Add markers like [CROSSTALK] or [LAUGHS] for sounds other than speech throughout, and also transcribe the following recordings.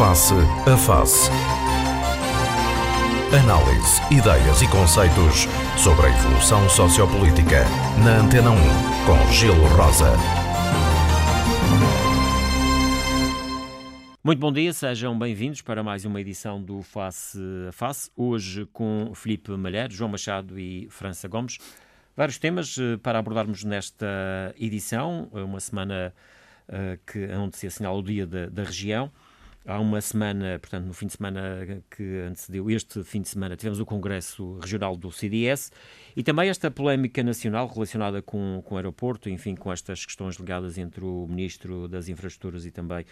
Face a Face. Análise, ideias e conceitos sobre a evolução sociopolítica. Na Antena 1, com Gelo Rosa. Muito bom dia, sejam bem-vindos para mais uma edição do Face a Face. Hoje com Felipe Malher, João Machado e França Gomes. Vários temas eh, para abordarmos nesta edição, uma semana uh, que, onde se assinala o Dia da, da Região. Há uma semana, portanto, no fim de semana que antecedeu este fim de semana, tivemos o Congresso Regional do CDS e também esta polémica nacional relacionada com, com o aeroporto, enfim, com estas questões ligadas entre o Ministro das Infraestruturas e também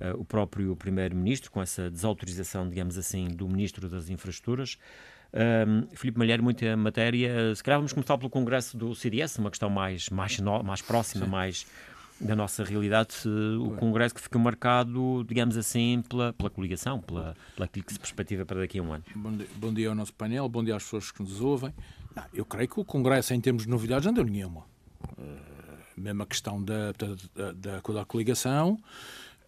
uh, o próprio Primeiro-Ministro, com essa desautorização, digamos assim, do Ministro das Infraestruturas. Um, Filipe Malheiro, muita matéria. Se calhar vamos começar pelo Congresso do CDS, uma questão mais, mais, no, mais próxima, Sim. mais da nossa realidade, o Congresso que ficou marcado, digamos assim, pela, pela coligação, pela, pela que se perspectiva para daqui a um ano. Bom dia, bom dia ao nosso painel, bom dia às pessoas que nos ouvem. Não, eu creio que o Congresso, em termos de novidades, não deu nenhuma. Uh, mesmo a questão da, da, da, da coligação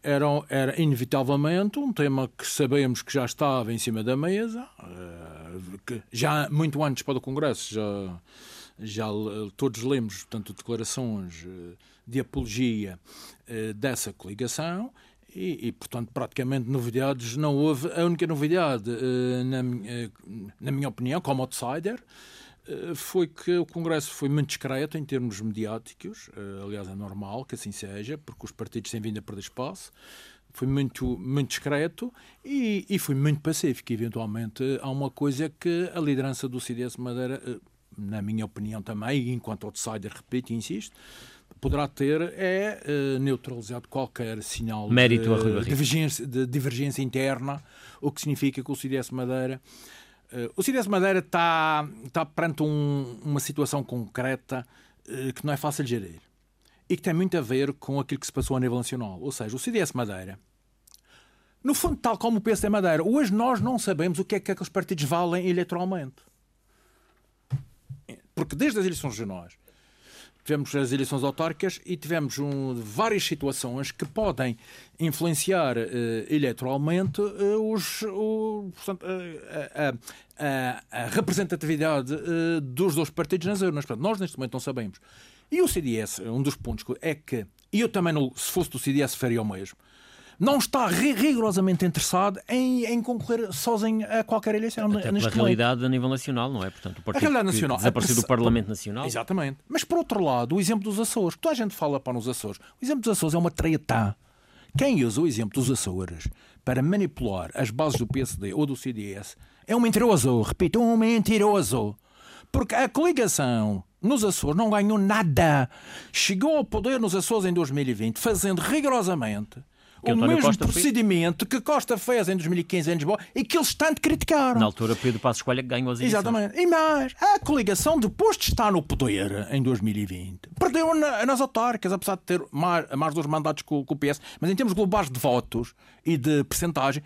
era, era inevitavelmente um tema que sabemos que já estava em cima da mesa, uh, que já muito antes para o Congresso já já todos lemos, portanto, declarações eh, de apologia eh, dessa coligação e, e, portanto, praticamente novidades não houve. A única novidade, eh, na, na minha opinião, como outsider, foi que o Congresso foi muito discreto em termos mediáticos, aliás é normal que assim seja, porque os partidos têm vindo a perder espaço, foi muito, muito discreto e, e foi muito pacífico. Eventualmente há uma coisa que a liderança do CDS Madeira na minha opinião também, enquanto outsider, repito e insisto, poderá ter é uh, neutralizado qualquer sinal Mérito de, divergência, de divergência interna, o que significa que o CDS Madeira uh, o CDS Madeira está, está perante um, uma situação concreta uh, que não é fácil de gerir e que tem muito a ver com aquilo que se passou a nível nacional. Ou seja, o CDS Madeira, no fundo, tal como o PSD Madeira, hoje nós não sabemos o que é que aqueles partidos valem eleitoralmente. Porque desde as eleições regionais tivemos as eleições autárquicas e tivemos um, várias situações que podem influenciar uh, eleitoralmente uh, os, o, portanto, uh, a, representatividade dos dois partidos nas urnas. Portanto, nós neste momento não sabemos. E o CDS, um dos pontos é que, e eu também, se fosse do CDS, faria o mesmo não está rigorosamente interessado em, em concorrer sozinho a qualquer eleição. Até pela realidade a nível nacional, não é? Portanto, o partido a realidade nacional, desapareceu do Parlamento Nacional. Exatamente. Mas, por outro lado, o exemplo dos Açores, que toda a gente fala para os Açores, o exemplo dos Açores é uma treta. Quem usa o exemplo dos Açores para manipular as bases do PSD ou do CDS é um mentiroso. Repito, um mentiroso. Porque a coligação nos Açores não ganhou nada. Chegou ao poder nos Açores em 2020, fazendo rigorosamente o mesmo Costa procedimento fez... que Costa fez em 2015 em Lisboa e que eles tanto criticaram. Na altura, Pedro Passos Escolha ganhou as eleições. Exatamente. E mais, a coligação, depois de estar no poder em 2020, perdeu na, nas autárquicas, apesar de ter mais, mais dois mandatos com, com o PS, mas em termos globais de votos e de percentagem,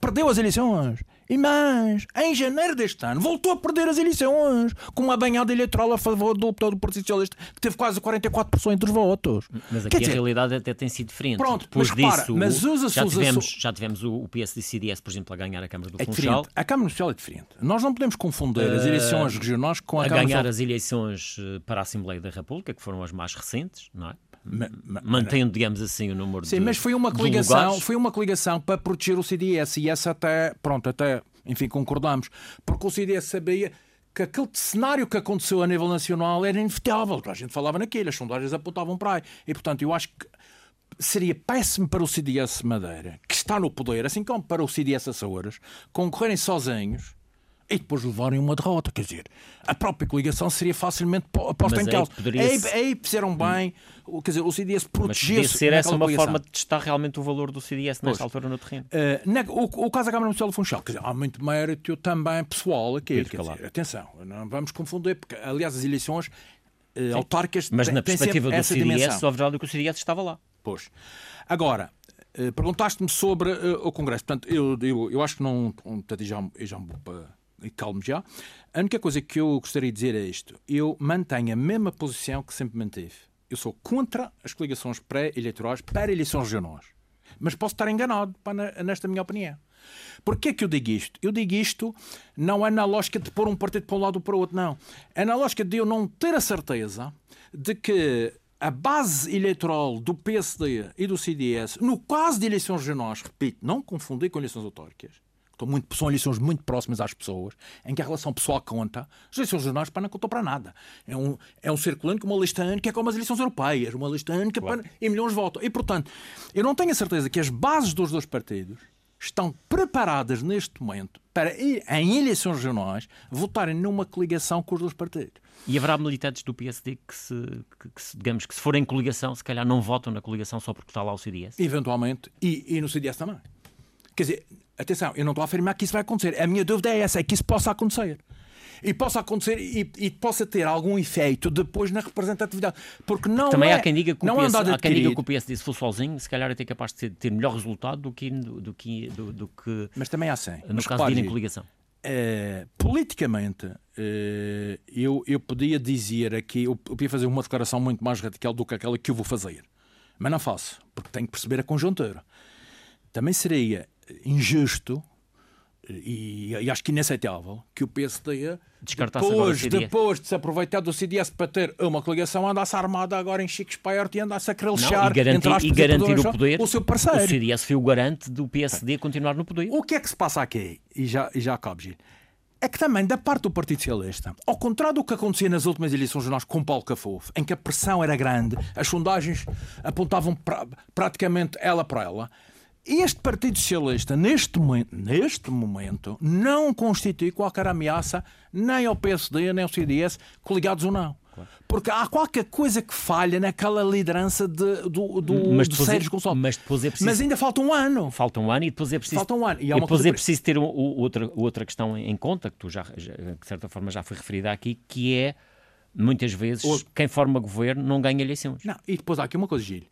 perdeu as eleições. E mais, em janeiro deste ano, voltou a perder as eleições, com uma banhada eleitoral a favor do deputado do Partido Socialista, que teve quase 44% dos votos. Mas aqui Quer a dizer, realidade até tem sido diferente. Pronto, Depois mas repara, disso, mas os já, tivemos, já tivemos o PSD e CDS, por exemplo, a ganhar a Câmara do é Funchal. A Câmara do Funchal é diferente. Nós não podemos confundir uh, as eleições regionais com a, a Câmara ganhar as eleições eh, para a Assembleia da República, que foram as mais recentes, não é? Mantendo, digamos assim, o número Sim, de Sim, mas foi uma coligação, foi uma coligação para proteger o CDS e essa até, pronto, até, enfim, concordamos, porque o CDS sabia que aquele cenário que aconteceu a nível nacional era inevitável. A gente falava naquilo, as sondagens apontavam para aí. E, portanto, eu acho que seria péssimo para o CDS Madeira, que está no poder, assim como para o CDS Açores, concorrerem sozinhos e depois levarem uma derrota. Quer dizer, a própria coligação seria facilmente posta em causa. Aí, aí fizeram bem, quer dizer, o CDS protegesse. ser essa uma coligação. forma de testar realmente o valor do CDS nesta pois. altura no terreno. Uh, na, o, o, caso da Câmara Municipal de Funchal, quer dizer, há muito mérito também pessoal aqui. Quer dizer, atenção, não vamos confundir, porque aliás as eleições uh, autárquicas Mas na perspectiva do CDS, a verdade é que o CDS estava lá. Pois. Agora, uh, perguntaste-me sobre o Congresso. Portanto, eu, eu, eu acho que não. Portanto, já, já vou para calmo já. A única coisa que eu gostaria de dizer é isto: eu mantenho a mesma posição que sempre mantive. Eu sou contra as coligações pré-eleitorais para eleições regionais. mas posso estar enganado nesta minha opinião. Porquê que eu digo isto? Eu digo isto não é na lógica de pôr um partido para um lado ou para o outro, não. É na lógica de eu não ter a certeza de que a base eleitoral do PSD e do CDS, no caso de eleições regionais, repito, não confundir com eleições autárquicas, muito, são eleições muito próximas às pessoas, em que a relação pessoal conta, as eleições regionais para não contam para nada. É um, é um circulante com uma lista única, é como as eleições europeias, uma lista única claro. para, e milhões votam. E, portanto, eu não tenho a certeza que as bases dos dois partidos estão preparadas neste momento para, em eleições regionais, votarem numa coligação com os dois partidos. E haverá militantes do PSD que, se, que, que, digamos, que se forem coligação, se calhar não votam na coligação só porque está lá o CDS? Eventualmente, e, e no CDS também. Quer dizer, atenção, eu não estou a afirmar que isso vai acontecer. A minha dúvida é essa, é que isso possa acontecer e possa acontecer e, e, possa ter algum efeito depois na representatividade. Porque não Também é, há quem diga que o PS, há quem diga que o PSD, se fosse sozinho, se calhar até capaz de ter, melhor resultado do que, do, do, do, do que. Mas também há sim. No Mas caso de ir em coligação. Uh, politicamente, uh, eu, eu podia dizer aqui, eu, eu podia fazer uma declaração muito mais radical do que aquela que eu vou fazer. Mas não faço, porque tenho que perceber a conjuntura. Também seria injusto e, e, acho que inaceitável que o PSD depois, depois de se aproveitar do CDS para ter uma coligação andasse armada agora em Chico Esperto e andasse a lixar e garantir, e garantir o poder o seu parceiro. O CDS foi o garante do PSD continuar no poder. O que é que se passa aqui? E já, e já acabo, Gil. É que também, da parte do Partido Socialista, ao contrário do que acontecia nas últimas eleições nós com Paulo Cafofo, em que a pressão era grande, as sondagens apontavam pra, praticamente ela para ela, este Partido Socialista, neste momento, neste momento, não constitui qualquer ameaça nem ao PSD, nem ao CDS, coligados ou não. Porque há qualquer coisa que falha naquela liderança de, do, do, mas do Sérgio Gonçalves. Mas, depois é preciso... mas ainda falta um ano. Falta um ano e depois é preciso. Falta um ano. E, e depois é preciso ter um, outra, outra questão em conta, que tu já, já, de certa forma já foi referida aqui, que é muitas vezes quem forma governo não ganha eleições. Não, e depois há aqui uma coisa, Gil.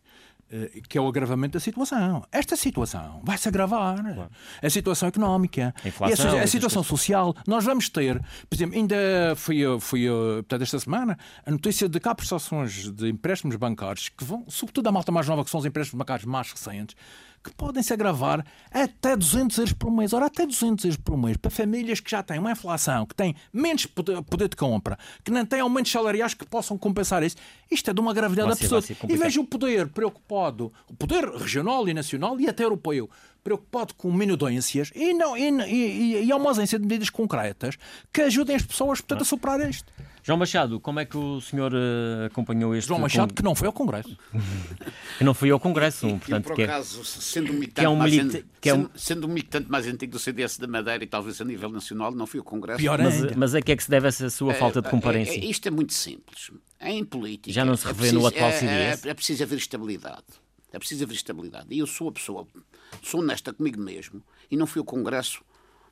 Eh, que é o agravamento da situação. Esta situação vai se agravar. Claro. A situação económica, a, inflação, a, a situação social. Nós vamos ter, por exemplo, ainda foi, foi portanto, esta semana a notícia de que há prestações de empréstimos bancários que vão, sobretudo a malta mais nova, que são os empréstimos bancários mais recentes, que podem se agravar até 200 euros por mês. Ora, até 200 euros por mês para famílias que já têm uma inflação, que têm menos poder de compra, que não têm aumentos salariais que possam compensar isso. Isto é de uma gravidade absurda. E veja o poder preocupado, o poder regional e nacional e até europeu, preocupado com minudências e, não, e, e, e, há uma ausência de medidas concretas que ajudem as pessoas portanto, a superar isto. João Machado, como é que o senhor uh, acompanhou este... João Machado, que não foi ao Congresso. [LAUGHS] que não foi ao Congresso, portanto... por que é- acaso, sendo um militante, que é um milita... que é um... sendo, um militante mais antigo do CDS da Madeira e talvez a nível nacional, não fui ao Congresso. Pior mas, mas a que é que se deve essa sua falta de é, comparência? É, é, isto é muito simples. Em política... Já não se revê é no atual CDS? É, é preciso haver estabilidade. É preciso haver estabilidade. E eu sou a pessoa, sou honesta comigo mesmo e não fui ao Congresso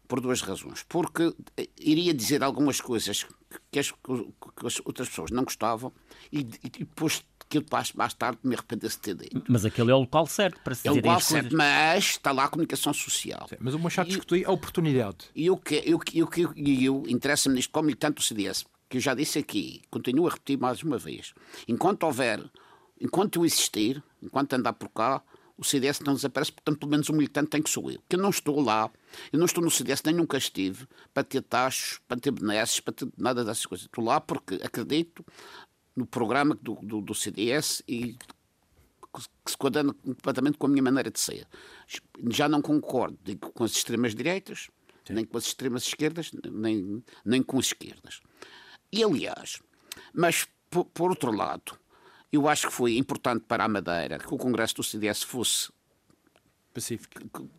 por duas razões. Porque iria dizer algumas coisas que as, que as outras pessoas não gostavam e, e depois que eu mais tarde me arrependesse de ter dito. Mas aquele é o local certo para se dizer É o local certo, mas está lá a comunicação social. Sim, mas o Machado discutiu a oportunidade. E o que eu, eu, eu, eu interessa-me nisto como militante do CDS, que eu já disse aqui, continuo a repetir mais uma vez. Enquanto houver, enquanto eu existir, enquanto andar por cá, o CDS não desaparece, portanto, pelo menos o militante tem que sou eu. Que eu não estou lá, eu não estou no CDS, nem nunca estive, para ter taxos, para ter benesses, para ter nada dessas coisas. Estou lá porque acredito no programa do, do, do CDS e que se coadena completamente com a minha maneira de ser. Já não concordo digo, com as extremas-direitas, nem com as extremas-esquerdas, nem, nem com as esquerdas. E, aliás, mas, por, por outro lado, eu acho que foi importante para a Madeira que o Congresso do CDS fosse pacífico.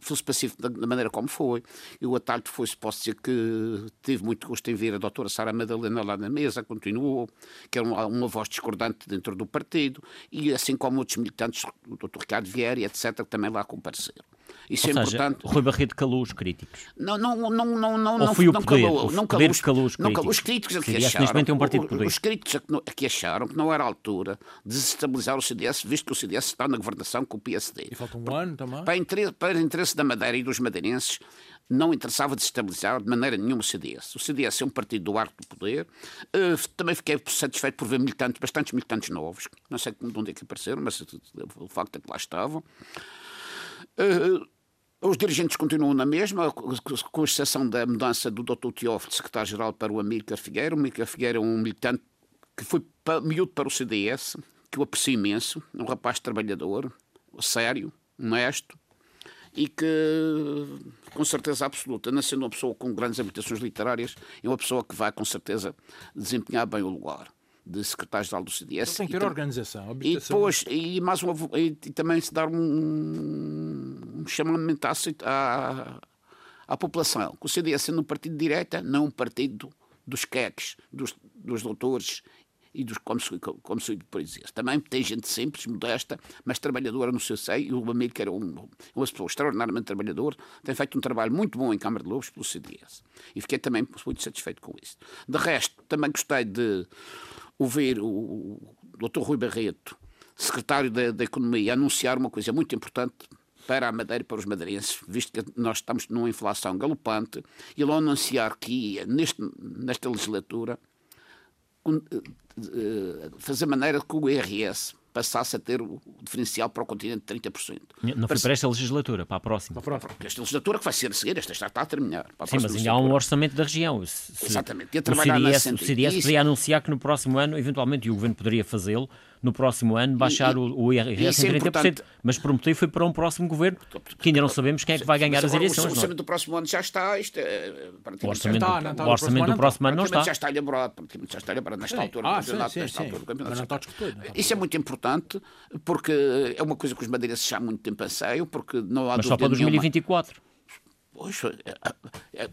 Fosse pacífico da maneira como foi. Eu, a tarde, foi, posso dizer que tive muito gosto em ver a doutora Sara Madalena lá na mesa, continuou, que era uma, uma, voz discordante dentro do partido, e assim como outros militantes, o doutor Ricardo Vieira, etc., também lá compareceram. Isso Ou é seja, importante. Rui Barreto calou os críticos. Não, não, não, não, não, Ou foi não, o poder, calou, o não calou, os, calou os não críticos. Os críticos que acharam, tem um partido de poder. Os críticos que acharam que não era a altura de desestabilizar o CDS, visto que o CDS está na governação com o PSD. E falta um ano também. Para interesse, para interesse da Madeira e dos madeirenses, não interessava desestabilizar de maneira nenhuma o CDS. O CDS é um partido do arco do poder. Uh, também fiquei satisfeito por ver militantes, bastantes militantes novos. Não sei de onde é que apareceram, mas o facto é que lá estavam. Uh, os dirigentes continuam na mesma, com exceção da mudança do Dr. Teófilo, secretário-geral, para o Amílcar Figueira. O Amílcar Figueira é um militante que foi miúdo para o CDS, que eu aprecio imenso, um rapaz trabalhador, sério, honesto, e que, com certeza absoluta, não sendo uma pessoa com grandes habilitações literárias, é uma pessoa que vai, com certeza, desempenhar bem o lugar de secretário-geral do CDS. Tem que ter organização. E depois, e, mais uma, e, também se dar um, um chamamento à, à, à população. Que o CDS sendo um partido de direita, não um partido dos queques, dos, dos doutores e dos, como, se, como se depois dizia. Também tem gente simples, modesta, mas trabalhadora no seu seio. E o amigo, que era um, uma pessoa extraordinariamente trabalhador, tem feito um trabalho muito bom em Câmara de Lobos pelo CDS. E fiquei também muito satisfeito com isso. De resto, também gostei de ouvir o, o Dr. Rui Barreto, secretário da, da Economia, anunciar uma coisa muito importante para a Madeira e para os madeirenses, visto que nós estamos numa inflação galopante, e ele anunciar que ia, neste, nesta legislatura, eh, eh, fazer maneira que o IRS passasse a ter o diferencial para o continente de 30%. Não foi para esta legislatura, para a próxima. Para esta legislatura que vai ser a seguir, esta já está a terminar. Sim, mas ainda há um orçamento da região. Se, Exatamente. E a trabalhar o CDS, o CDS poderia anunciar que no próximo ano, eventualmente, e o Governo poderia fazê-lo, no próximo ano baixar e, o, o IRS em 30%, é mas prometeu foi para um próximo governo que ainda não sabemos quem é que vai ganhar as eleições. O é? orçamento do próximo ano já está. Isto é, o orçamento, está, do, está, o orçamento do próximo ano não está. Já está elaborado, praticamente já está elaborado nesta altura ah. Sim, sim, discutido, Isso é muito importante porque é uma coisa que os madeirenses já há muito tempo anseiam, porque não há Mas só para 2024. Poxa, é, é,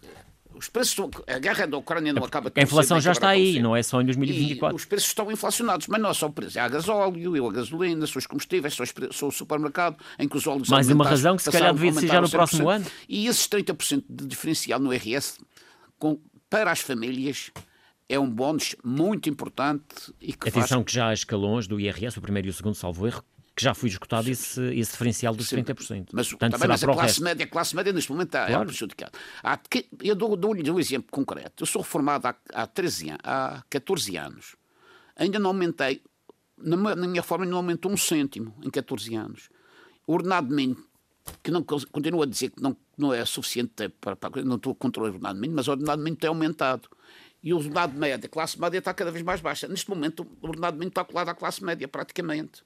os preços, a guerra da Ucrânia não acaba A inflação já está aí, não é só em 2024. E os preços estão inflacionados, mas não é só o preço. Há gasóleo, a gasolina, são os combustíveis, são o supermercado, em que os óleos Mais uma razão que se calhar devia ser já no próximo ano. E esses 30% de diferencial no RS, com, para as famílias, é um bónus muito importante. E que Atenção faz... que já há escalões do IRS, o primeiro e o segundo, salvo erro, que já foi esgotado esse, esse diferencial dos Sim, 30%. Mas, Portanto, também, mas a classe média, a classe média neste momento está, claro. é prejudicada. Há, eu dou-lhe dou um exemplo concreto. Eu sou reformado há, há, 13 anos, há 14 anos. Ainda não aumentei, na, na minha forma, não aumentou um cêntimo em 14 anos. O ordenado mínimo, que não, continuo a dizer que não, não é suficiente para, para não estou contra o ordenado mínimo, mas o ordenado mínimo tem aumentado. E o ordenado médio, a classe média está cada vez mais baixa. Neste momento, o ordenado mínimo está colado à classe média, praticamente.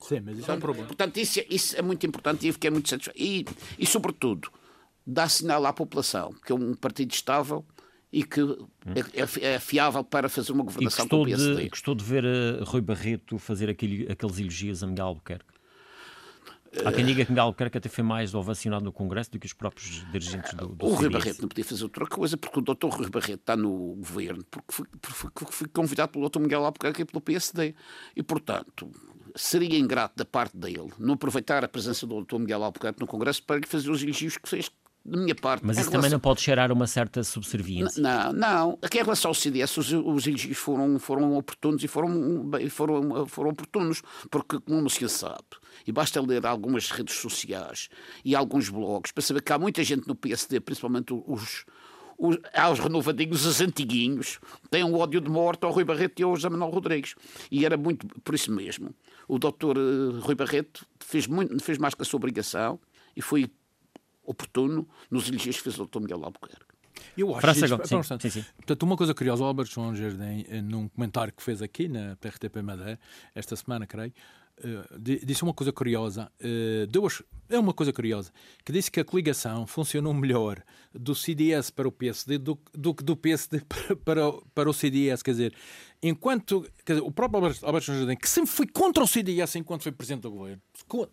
Sim, mas isso é um problema. Portanto, isso, isso é muito importante e eu fiquei muito satisfeito. E, e, sobretudo, dá sinal à população que é um partido estável e que é, é, é fiável para fazer uma governação com o PSD. De, gostou de ver uh, Rui Barreto fazer aquele, aqueles elogios a Miguel Albuquerque? Há quem diga que Miguel Albuquerque até foi mais ovacionado no Congresso do que os próprios dirigentes do, do O Rui Barreto não podia fazer outra coisa, porque o doutor Rui Barreto está no governo, porque foi, porque foi convidado pelo doutor Miguel Albuquerque e pelo PSD. E, portanto, seria ingrato da parte dele não aproveitar a presença do Dr. Miguel Albuquerque no Congresso para lhe fazer os elogios que fez da minha parte. Mas isso relação... também não pode cheirar uma certa subserviência. Não, não. Aqui em relação ao CDS, os, os elogios foram, foram oportunos e foram, foram, foram oportunos, porque, como se sabe, e basta ler algumas redes sociais e alguns blogs para saber que há muita gente no PSD, principalmente os, os, há os renovadinhos, os antiguinhos, têm um ódio de morte ao Rui Barreto e ao José Manuel Rodrigues. E era muito por isso mesmo. O doutor eh, Rui Barreto fez, muito, fez mais que a sua obrigação e foi oportuno nos elogios que fez o doutor Miguel Albuquerque. Eu acho França, que, sim, sim, sim. Portanto, uma coisa curiosa, o Albert João Jardim, eh, num comentário que fez aqui na PRTP Madeira, esta semana, creio, uh, disse uma coisa curiosa, uh, duas, é uma coisa curiosa, que disse que a coligação funcionou melhor do CDS para o PSD do que do, do PSD para, [LAUGHS] para, para, o CDS, quer dizer, enquanto quer dizer, o próprio Alberto Jardim, que sempre foi contra o CDS enquanto foi presidente do governo,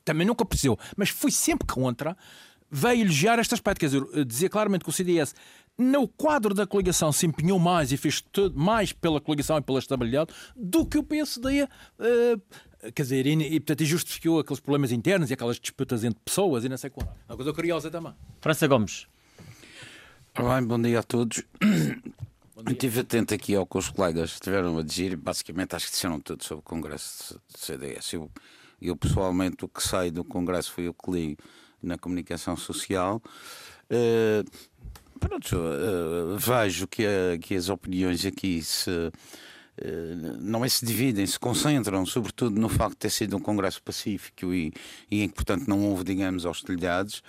também nunca apareceu, mas foi sempre contra, veio elogiar este aspecto, quer dizer, dizer claramente que o CDS no quadro da coligação se empenhou mais e fez tudo mais pela coligação e pela estabilidade do que o PSD uh, quer dizer, e, e, portanto, justificou aqueles problemas internos e aquelas disputas entre pessoas e não sei qual. Uma coisa curiosa também. França Gomes. Olá, bom dia a todos. Dia. Estive atento aqui ao que os colegas estiveram a dizer, basicamente acho que disseram tudo sobre o Congresso do CDS. Eu, eu pessoalmente o que sei do Congresso foi o que li na comunicação social. Uh, pronto, uh, vejo que, que as opiniões aqui se não é se dividem, se concentram, sobretudo no facto de ter sido um congresso pacífico e, e em que, portanto, não houve, digamos, hostilidades.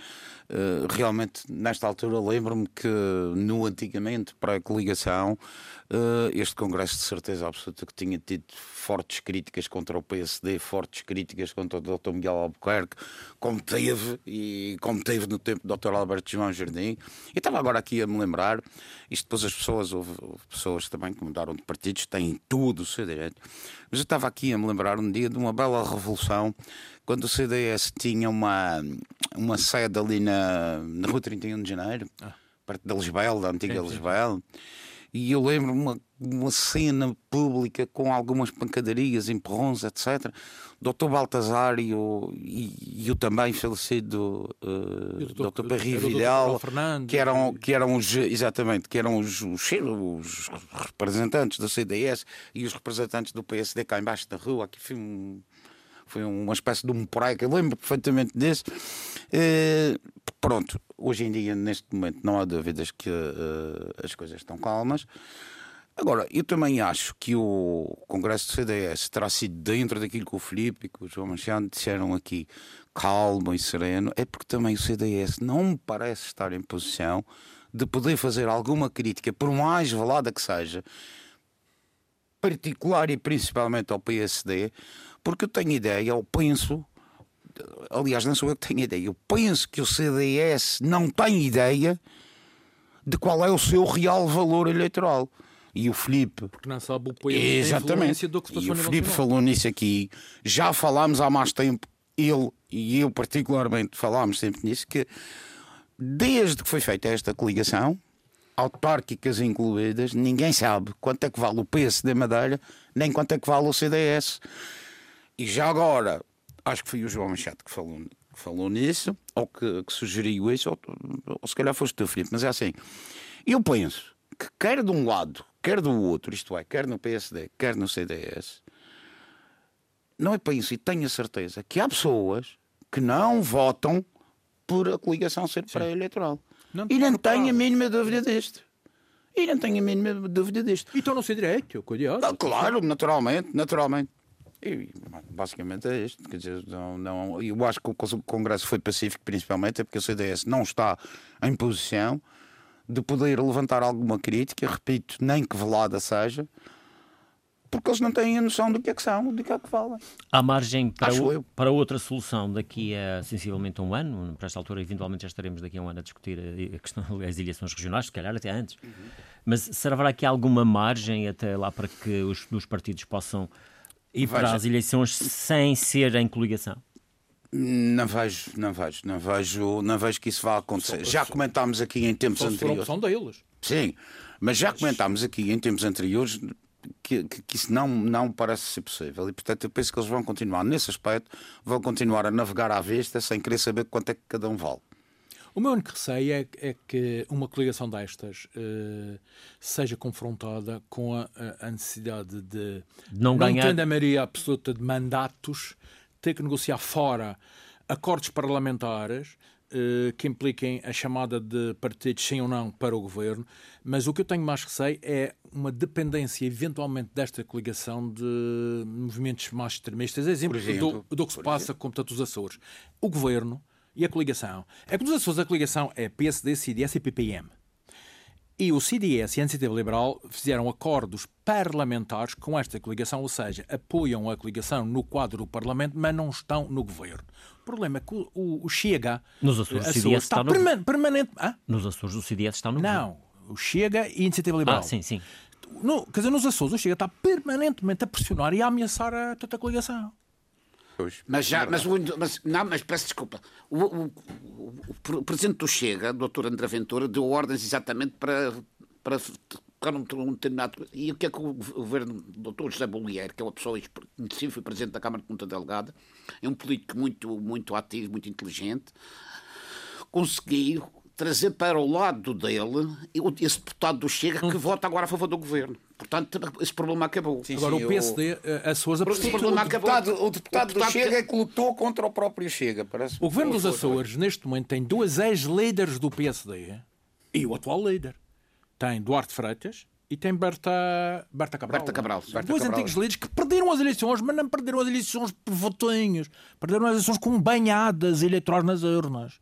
Eh, realmente, nesta altura, lembro-me que no antigamente, para a coligação, uh, este Congresso de certeza absoluta que tinha tido fortes críticas contra o PSD, fortes críticas contra o Dr. Miguel Albuquerque, como teve, e como teve no tempo do Dr. Alberto João Jardim. E estava agora aqui a me lembrar, isto depois as pessoas, houve, houve pessoas também que mudaram de partidos, têm tudo o seu direito, mas eu estava aqui a me lembrar um dia de uma bela revolução quando o CDS tinha uma, uma sede ali na, na Rua 31 de Janeiro, ah. perto da Lisbel, da antiga sim, Lisbel, e eu lembro uma, uma cena pública com algumas pancadarias, empurrões, etc. Dr. Baltazar e o, e, e o também falecido uh, Dr. Perry Vidal, que eram, que eram os, exatamente, que eram os, os, os, representantes do CDS e os representantes do PSD cá embaixo da rua. Aqui foi um foi uma espécie de um eu lembro perfeitamente desse. Uh, pronto, hoje em dia, neste momento, não há dúvidas que uh, as coisas estão calmas. Agora, eu também acho que o Congresso do CDS terá sido dentro daquilo que o Filipe e que o João Machado disseram aqui, calmo e sereno, é porque também o CDS não me parece estar em posição de poder fazer alguma crítica, por mais velada que seja, particular e principalmente ao PSD, porque eu tenho ideia, eu penso, aliás, não sou eu que tenho ideia, eu penso que o CDS não tem ideia de qual é o seu real valor eleitoral. E o Felipe. Porque não sabe o Exatamente. do que E o Felipe falou nisso aqui. Já falámos há mais tempo, ele e eu, particularmente, falámos sempre nisso, que desde que foi feita esta coligação, autárquicas incluídas, ninguém sabe quanto é que vale o PSD Madeira, nem quanto é que vale o CDS. E já agora, acho que foi o João Machado que falou, que falou nisso, ou que, que sugeriu isso, ou, ou, se calhar foste tu, Filipe, mas é assim. Eu penso que quer de um lado, quer do outro, isto é, quer no PSD, quer no CDS, não é penso e tenho a certeza que há pessoas que não votam por a coligação ser pré-eleitoral. E não tenho a mínima dúvida disto. E não tenho a mínima dúvida disto. E estão no seu direito, curioso. Ah, claro, naturalmente, naturalmente. E basicamente é isto. Quer dizer, não, não, eu acho que o Congresso foi pacífico, principalmente, é porque o CDS não está em posição de poder levantar alguma crítica, repito, nem que velada seja, porque eles não têm a noção do que é que são, do que é que falam. Há margem para, o, para outra solução daqui a sensivelmente um ano, para esta altura, eventualmente já estaremos daqui a um ano a discutir a questão [LAUGHS] das eleições regionais, se calhar até antes. Uhum. Mas será aqui alguma margem até lá para que os, os partidos possam e Veja. para as eleições sem ser em coligação? Não vejo, não vejo, não vejo, não vejo que isso vá acontecer. já comentámos aqui em tempos anteriores. São deles. Sim, mas já comentámos aqui em tempos anteriores que, que, que, isso não, não parece ser possível. E portanto eu penso que eles vão continuar nesse aspecto, vão continuar a navegar à vista sem querer saber quanto é que cada um vale. O meu único receio é, é que uma coligação destas uh, seja confrontada com a, a necessidade de, não, não ganhar... tendo a maioria absoluta de mandatos, ter que negociar fora acordos parlamentares uh, que impliquem a chamada de partidos sim ou não para o governo, mas o que eu tenho mais receio é uma dependência eventualmente desta coligação de movimentos mais extremistas, exemplo, exemplo do, do, que se passa exemplo. com tantos Açores. O governo e a coligação. É que nos Açores a coligação é PSD, CDS e PPM. E o CDS e a Iniciativa Liberal fizeram acordos parlamentares com esta coligação, ou seja, apoiam a coligação no quadro do Parlamento, mas não estão no governo. O problema é que o, o Chega. Nos Açores, o CDS está, está no perman permanente. Ah? Nos Açores, o CDS está no Não, o Chega e a Iniciativa Liberal. Ah, sim, sim. No, quer dizer, nos Açores, o Chega está permanentemente a pressionar e a ameaçar a toda a coligação. Pois, mas já, mas, o, mas, não, mas peço desculpa. O, o, o, o, presidente do Chega, o doutor André Ventura, deu ordens exatamente para, para para um, um determinado. E o que é que o governo do doutor José Bollier, que é uma pessoa conhecida, foi presidente da Câmara de Punta Delgada, é um político muito, muito ativo, muito inteligente, conseguiu trazer para o lado dele esse deputado do Chega que vota agora a favor do governo. Portanto, esse problema acabou. Sim, agora sim, o PSD, eu... Eh, a Açores, o, problema o, deputado, o deputado do Chega que... lutou contra o próprio Chega. Parece o governo dos Açores, neste momento, tem dois ex-líderes do PSD e o atual líder. Tem Duarte Freitas, e tem Berta, Berta Cabral. Berta Cabral. Berta Dois Cabral. antigos líderes que perderam as eleições, mas não perderam as eleições por votinhos. Perderam as eleições com banhadas eleitorais nas urnas.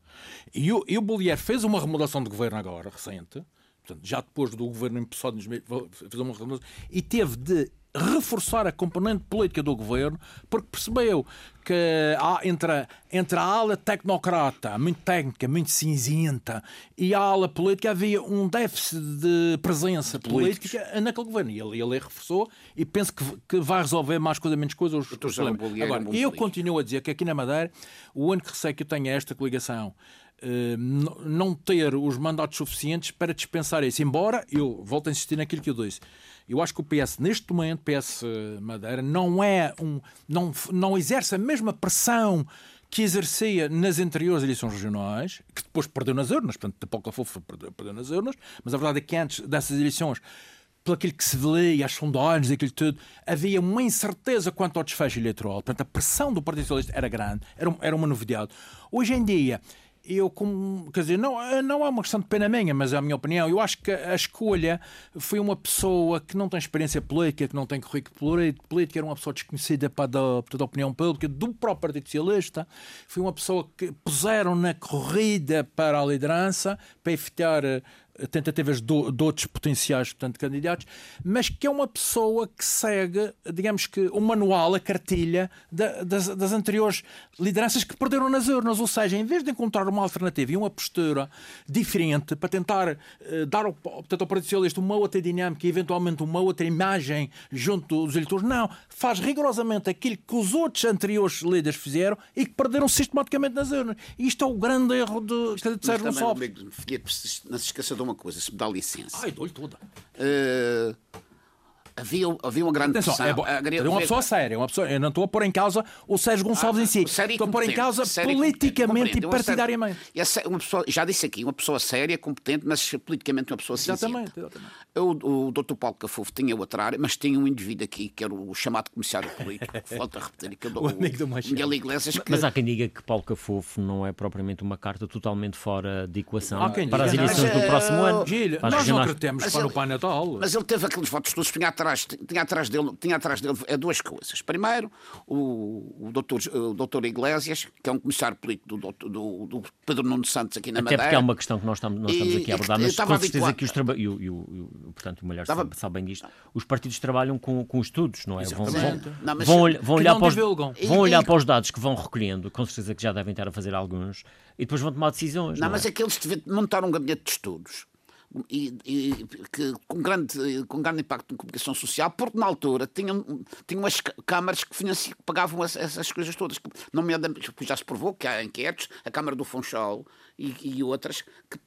E o, e o Bollier fez uma remodelação de governo agora, recente, portanto, já depois do governo empossado, fez uma remodelação, e teve de reforçar a componente política do governo, porque percebeu que há entre, a, entre a ala tecnocrata, muito técnica, muito cinzenta, e a ala política havia um déficit de presença política naquele governo. E ele, ele reforçou e penso que, que vai resolver mais coisa, menos coisa. Os, os problemas. É Agora, eu político. continuo a dizer que aqui na Madeira o único receio que eu tenho é esta coligação. Eh, não ter os mandatos suficientes para dispensar isso. Embora, eu volto a insistir naquilo que eu disse, eu acho que o PS, neste momento, PS Madeira, não é um. não, não exerce a mesma pressão que exercia nas anteriores eleições regionais, que depois perdeu nas urnas, portanto, de pouco a fofo perdeu, perdeu nas urnas, mas a verdade é que antes dessas eleições pelo aquilo que se lê, as sondagens, aquilo tudo, havia uma incerteza quanto ao desfecho eleitoral. Portanto, a pressão do Partido Socialista era grande, era, era uma novidade. Hoje em dia, eu, como, quer dizer, não, não é uma questão de pena minha, mas é a minha opinião. Eu acho que a escolha foi uma pessoa que não tem experiência política, que não tem currículo político, era uma pessoa desconhecida para da, para da opinião pública, do próprio Partido Socialista. Foi uma pessoa que puseram na corrida para a liderança, para evitar eh, tentativas de, de outros potenciais portanto, candidatos, mas que é uma pessoa que segue, digamos que, o manual, a cartilha da- das, das anteriores lideranças que perderam nas urnas. Ou seja, em vez de encontrar uma alternativa e uma postura diferente para tentar eh, dar ao, portanto, ao Partido Socialista uma outra dinâmica e eventualmente uma outra imagem junto dos eleitores, não. Faz rigorosamente aquilo que os outros anteriores líderes fizeram e que perderam sistematicamente nas urnas. E isto é o grande erro de, de Mas Sérgio Gonçalves. amigo Filipe, se- não se esqueça de uma coisa, se me dá licença. Ai, dou-lhe toda. Eh, havia, havia uma grande Atenção, pressão. é, Ah, é uma pessoa séria, é uma pessoa, eu não estou a pôr em causa o Sérgio Gonçalves em si. Ah, séria e Estou a pôr em causa séria e politicamente e Uma séria- partidariamente. é sé- uma pessoa, já disse aqui, uma pessoa séria, competente, mas politicamente uma pessoa cinzenta. Exatamente, exatamente. O, o Dr. Paulo Cafufo tinha outra área, mas tinha um indivíduo aqui que era o chamado comissário político, [LAUGHS] volto a repetir, que é O amigo do. Miguel Iglesias, que Mas há quem diga que Paulo Cafofo não é propriamente uma carta totalmente fora de equação para as eleições do próximo eh, ano. Gilho, nós não acreditamos Mas para ele- o Pai Natal. Mas ele teve aqueles votos todos, tinha atrás, tinha atrás dele, tinha atrás dele é duas coisas. Primeiro, o, o, doutor, o doutor Iglesias, que é um comissário político do, doutor- do, do Pedro Nuno Santos aqui na Até Madeira. porque é uma questão que nós estamos, nós estamos E- aqui a abordar, mas com certeza que os trabalhos, e, e e portanto o Malher Estava- sabe, sabe bem disto, os partidos trabalham com, com estudos, não é? Vão, vão. Não, mas- vão, olh- vão olhar, não para os, vão olhar e- para os dados que vão recolhendo, com certeza que já devem estar a fazer alguns, e depois vão tomar decisões. Não, Não, mas é? é que eles tiveram- montaram um gabinete de estudos e, e- que, com, grande, com grande impacto na comunicação social, porque na altura tinham, tinham ca- câmaras que, pagavam essa- essas coisas todas. Nomeadamente, já se provou que há inquéritos, a Câmara do Funchal e, e outras, que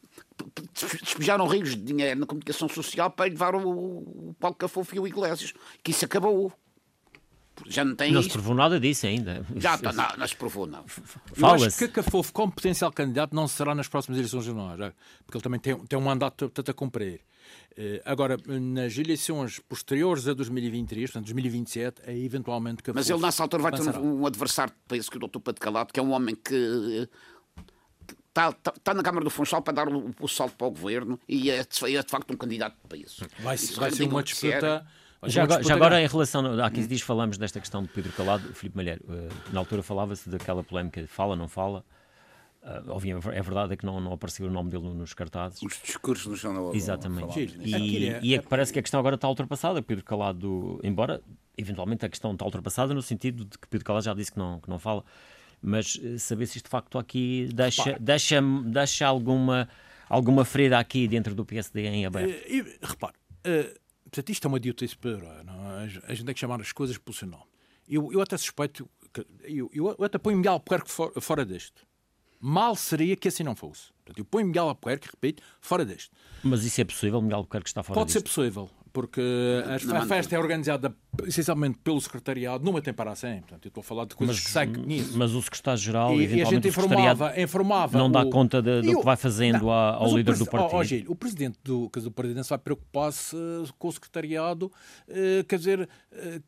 despejaram rios de dinheiro na comunicação social para levar o, o Paulo Cafofo e o Iglesias. Que isso acabou. Já não tem Não se isso. provou nada disso ainda. Já tá, não, não se provou, não. Eu acho Fala-se. que Cafofo, como potencial candidato, não será nas próximas eleições regionais, já, porque ele também tem, tem um mandato a cumprir. Eh, Agora, nas eleições posteriores a 2023, portanto 2027, aí eventualmente Cafofo Mas ele nessa altura vai ter avançará. um, um adversário de peso que é o Dr. Pedro Calado, que é um homem que está, está, está na Câmara do Funchal para dar o, o salto para o governo e é, de- é de facto um candidato de peso. Vai, Isso vai ser uma disputa. ser Já agora, já agora em relação, há 15 dias falamos desta questão de Pedro Calado, Filipe Malheiro, eh, na altura falava-se daquela polémica de fala, não fala, Ah, obviamente é verdade é que não, não apareceu o nome dele nos cartazes, Os discursos no jornal. exatamente, Giro. e, Aquilo é- e é que parece que a questão agora está ultrapassada, Pedro Calado, embora eventualmente a questão está ultrapassada no sentido de que Pedro Calado já disse que não, que não fala, mas eh, saber se isto de facto aqui deixa, deixa, deixa alguma, alguma ferida aqui dentro do PSD em aberto. E, repare, eh, portanto, isto é uma idiotice pura. Não? é? A gente- tem que chamar as coisas pelo seu nome. Eu, eu até suspeito, que, eu, eu, até ponho Miguel Albuquerque fora, fora deste. Mal seria que assim não fosse. Portanto, eu ponho Miguel Albuquerque, repito, fora deste. Mas isso é possível, Miguel Albuquerque está fora Pode ser disto. possível, porque a, a festa é organizada essencialmente pelo secretariado, numa temporada Portanto, eu estou a falar de coisas que saem nisso. Mas o secretário-geral, E, e a gente informava, informava não dá o- conta de- do E que vai fazendo a- ao mas líder do partido. O presidente do, quer dizer, do partido vai preocupar-se eh, com o secretariado, eh, quer dizer, eh,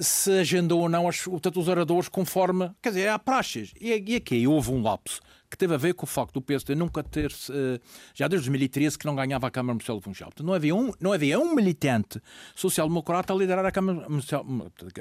se agendou ou não as, portanto, os oradores conforme, quer dizer, há praxes. E, e aqui houve um lapso que teve a ver com o facto do PSD nunca ter, uh, já desde 2013, que não ganhava a Câmara Municipal do Funchal. Não havia, um, não havia um militante social-democrata a liderar a Câmara, Municipal,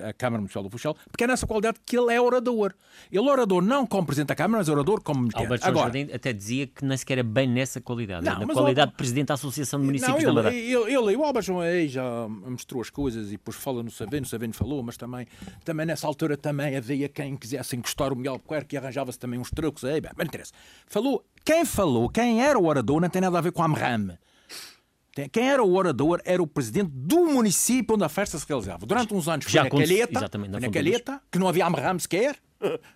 a Câmara Municipal do Funchal, porque é nessa qualidade que ele é orador. Ele é orador não como Presidente da Câmara, mas orador como militante. Alberto Agora, Jardim até dizia que nem sequer era bem nessa qualidade, não, na qualidade de Presidente da Associação de Municípios não, da Madeira. Ele, ele, ele, o Alberto João já mostrou as coisas e depois fala no Saveno, o Saveno falou, mas também, também nessa altura também havia quem quisesse encostar o Miguel Albuquerque e arranjava-se também uns truques aí, bem, interessa. Falou, quem falou, quem era o orador, não tem nada a ver com a Amram. Quem era o orador era o presidente do município onde a festa se realizava. Durante uns anos foi na Calheta, na Calheta, que não havia Amram sequer.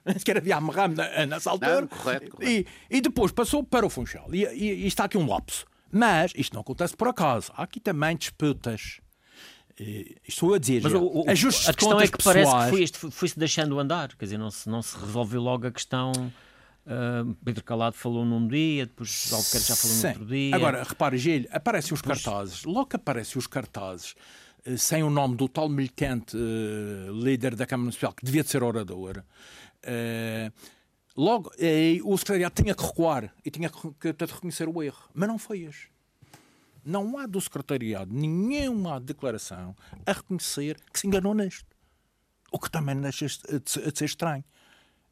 Nem [LAUGHS] sequer havia Amram nessa altura. Não, correto, correto. E, e, depois passou para o Funchal. E, e, e, está aqui um lapso. Mas isto não acontece por acaso. Há aqui também disputas. Estou a dizer, Mas já, o, o, a questão é que pessoais... parece que foi-se foi deixando andar. Quer dizer, não se, não se resolveu logo a questão Uh, Pedro Calado falou num dia, depois Albuquerque já falou Sim. no outro dia. Agora, repare, Gil, aparecem os cartazes. Logo que aparecem os cartazes uh, sem o nome do tal militante uh, líder da Câmara Municipal, que devia de ser orador, logo o secretariado tinha que recuar e tinha que, que, que reconhecer o erro. Mas não fez. Não há do secretariado nenhuma declaração a reconhecer que se enganou neste. O que também deixa de ser estranho.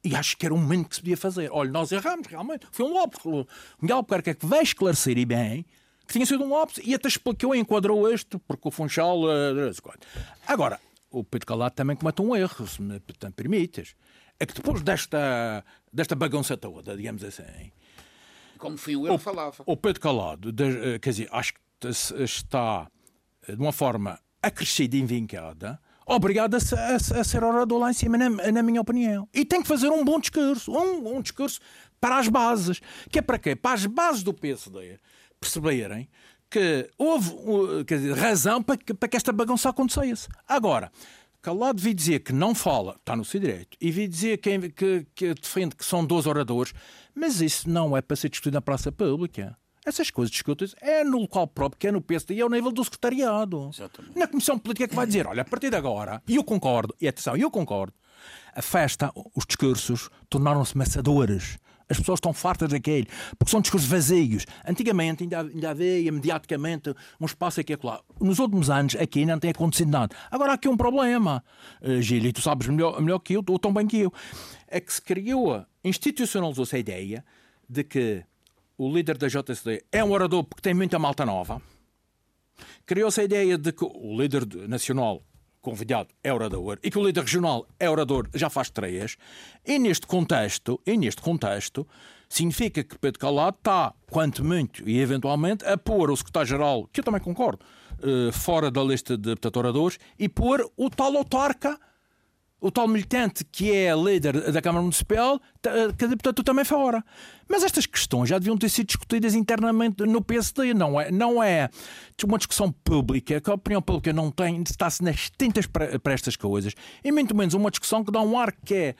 E acho que era um momento que se podia fazer. Olha, nós erramos, realmente. Foi um lobby. O Miguel Albuquerque é que vai esclarecer e bem que tinha sido um lobby e até explicou e enquadrou este, porque o Funchal. Uh, Agora, o Pedro Calado também comete um erro, se me permites. É que depois desta, desta bagunça toda, digamos assim. Como fui eu, o, falava. O Pedro Calado, de, quer dizer, acho que está de uma forma acrescida e envincada obrigado a, a, a, ser orador lá em cima, na, na, minha opinião. E tem que fazer um bom discurso, um, um discurso para as bases. Que é para quê? Para as bases do PSD perceberem que houve dizer, razão para que, para que esta bagunça acontecesse. Agora, Calado vi dizer que não fala, está no seu direito, e vi dizer que, que, que defende que são 12 oradores, mas isso não é para ser discutido na praça pública. Essas coisas discutem é no local próprio, que é no PSD e é ao nível do secretariado. Exatamente. Na Comissão Política que vai dizer, olha, a partir de agora, e eu concordo, e atenção, eu concordo, a festa, os discursos tornaram-se maçadores. As pessoas estão fartas daquele, porque são discursos vazios. Antigamente ainda, ainda havia mediaticamente um espaço aqui e lá. Nos últimos anos aqui não tem acontecido nada. Agora há aqui um problema, uh, Gil, e tu sabes melhor, melhor que eu, ou tão bem que eu, é que se criou, institucionalizou-se a ideia de que o líder da JCD é um orador porque tem muita malta nova. Criou-se a ideia de que o líder nacional convidado é orador e que o líder regional é orador já faz três. E neste contexto, e neste contexto, significa que Pedro Calado está, quanto muito e eventualmente, a pôr o secretário-geral, que eu também concordo, eh, fora da lista de deputados oradores e pôr o tal autarca o tal militante que é líder da Câmara Municipal, que deputado também fora. Mas estas questões já deviam ter sido discutidas internamente no PSD, não é, não é uma discussão pública, que a opinião pública não tem, está-se nas tintas para, estas coisas, e muito menos uma discussão que dá um ar que é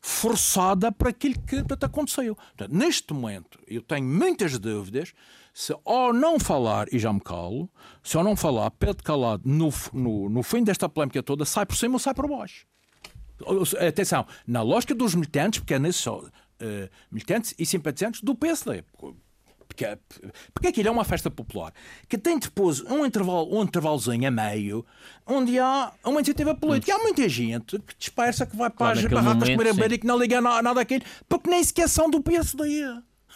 forçada para aquilo que portanto, aconteceu. Portanto, neste momento, eu tenho muitas dúvidas se ao não falar, e já me calo, se ao não falar, Pedro Calado, no, no, no fim desta polémica toda, sai por cima ou sai por baixo. Atenção, na lógica dos militantes, porque é nesses só uh, militantes e simpatizantes do PSD. Porque, porque aquilo é uma festa popular que tem depois um intervalo, um intervalozinho a meio onde há uma iniciativa política. Há muita gente que dispersa, que vai para claro, as barracas comer a e que não liga nada àquilo, porque nem sequer são do PSD.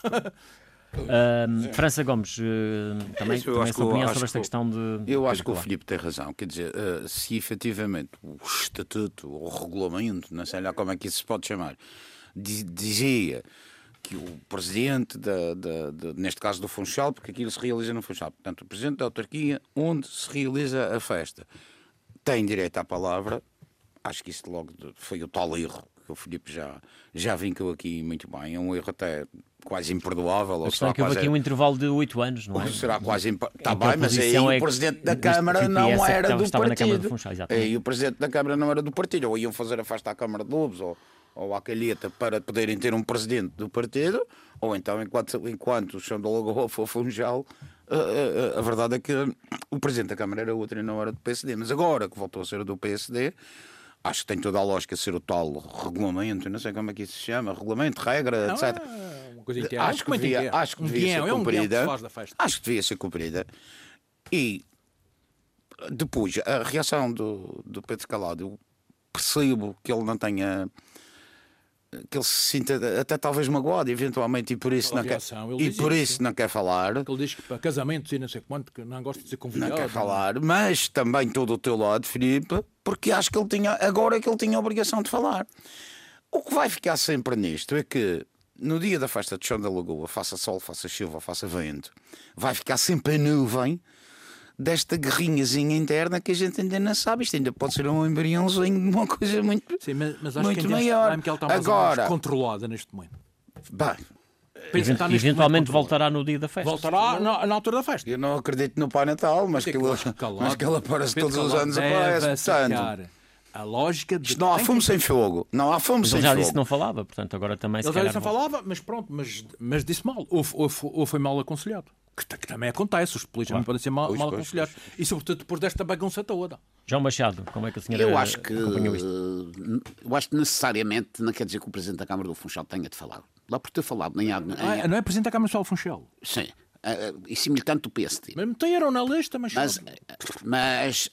[LAUGHS] Uh, França Gomes, uh, também, também a sua opinião sobre esta questão de. Eu acho que o Filipe tem razão. Quer dizer, uh, se efetivamente o estatuto, o regulamento, não sei lá como é que isso se pode chamar, dizia que o presidente, da, da, da, neste caso do Funchal, porque aquilo se realiza no Funchal, portanto, o presidente da autarquia, onde se realiza a festa, tem direito à palavra. Acho que isso logo foi o tal erro que o Filipe já, já vincou aqui muito bem. É um erro até quase imperdoável. A questão é que houve aqui um intervalo de oito anos, não é? Será quase Está bem, mas aí é o Presidente da Câmara não era do partido. Aí o Presidente da Câmara não era do partido. Ou iam fazer a festa à Câmara de Lobos ou, ou à Calheta para poderem ter um Presidente do partido, ou então, enquanto, enquanto o chão da Lagoa for Funchal, a, a, a, verdade é que o Presidente da Câmara era outro e não era do PSD. Mas agora que voltou a ser do PSD, acho que tem toda a lógica ser o tal regulamento, não sei como é que isso se chama, regulamento, regra, não, etc. É coisa inteira. acho, que devia, acho que devia ser é um que cumprida. festa. Acho que devia ser cumprida. E depois, a reação do, do Pedro Calado, eu percebo que ele não tenha. Que ele se sinta até talvez magoado, eventualmente, e por isso, não, quer, e por isso. isso não quer falar. Ele diz que para casamentos e não sei quanto, que não gosta de ser Não convidado. quer falar, mas também todo o teu lado, Filipe, porque acho que ele tinha, agora é que ele tinha a obrigação de falar. O que vai ficar sempre nisto é que no dia da festa de Chão da Lagoa, faça sol, faça chuva, faça vento, vai ficar sempre a nuvem desta guerrinhazinha interna que a gente ainda não sabe. Isto ainda pode ser um embriãozinho de uma coisa muito, Sim, mas, mas acho muito que maior. ela está mais ou menos Agora, controlada neste momento. bem, Eventualmente voltará no dia da festa. Voltará na, na altura da festa. eu não acredito no Pai Natal, mas É que, que que Calado- mas que ele aparece todos os anos, aparece. Portanto, a lógica de. isto não há fumo que- sem fogo. Não há fumo Mas sem ele já fogo. disse que não falava, portanto agora também se Ele já disse não não- falava, mas pronto, mas, mas disse mal. Ou, ou, ou foi mal aconselhado. Que, que também acontece, os políticos também podem ser mal, Pois, mal pois, aconselhados. E sobretudo depois desta bagunça toda. João Machado, como é que a senhora Eu acho que acompanhou isto? eh, eu acho que necessariamente não quer dizer que o Presidente da Câmara do Funchal tenha de falar. Lá por ter falado, nem há. nem há- Ah, não é Presidente da Câmara Municipal de Funchal. Sim. eh, e sim militante do PSD. Mas meteram na lista, mas. Mas, mas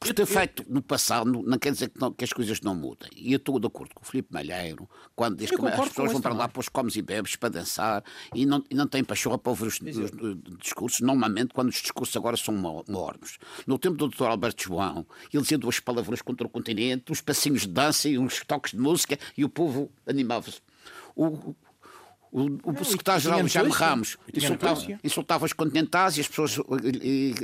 por ter feito no passado, não quer dizer que, não- que as coisas não mudem. E eu estou de acordo com o Filipe Malheiro, quando diz Eu que as concordo com pessoas vão para lá para os comes e bebes, para dançar, e não, e não têm pachorra para ouvir os, os- os discursos, normalmente quando os discursos agora são mo- mornos. No tempo do Dr. Alberto João, ele dizia duas palavras contra o continente, uns passinhos de dança e uns toques de música, e o povo animava-se. O, o, o secretário-geral Jaime Ramos insultava, insultava os continentais e as pessoas e,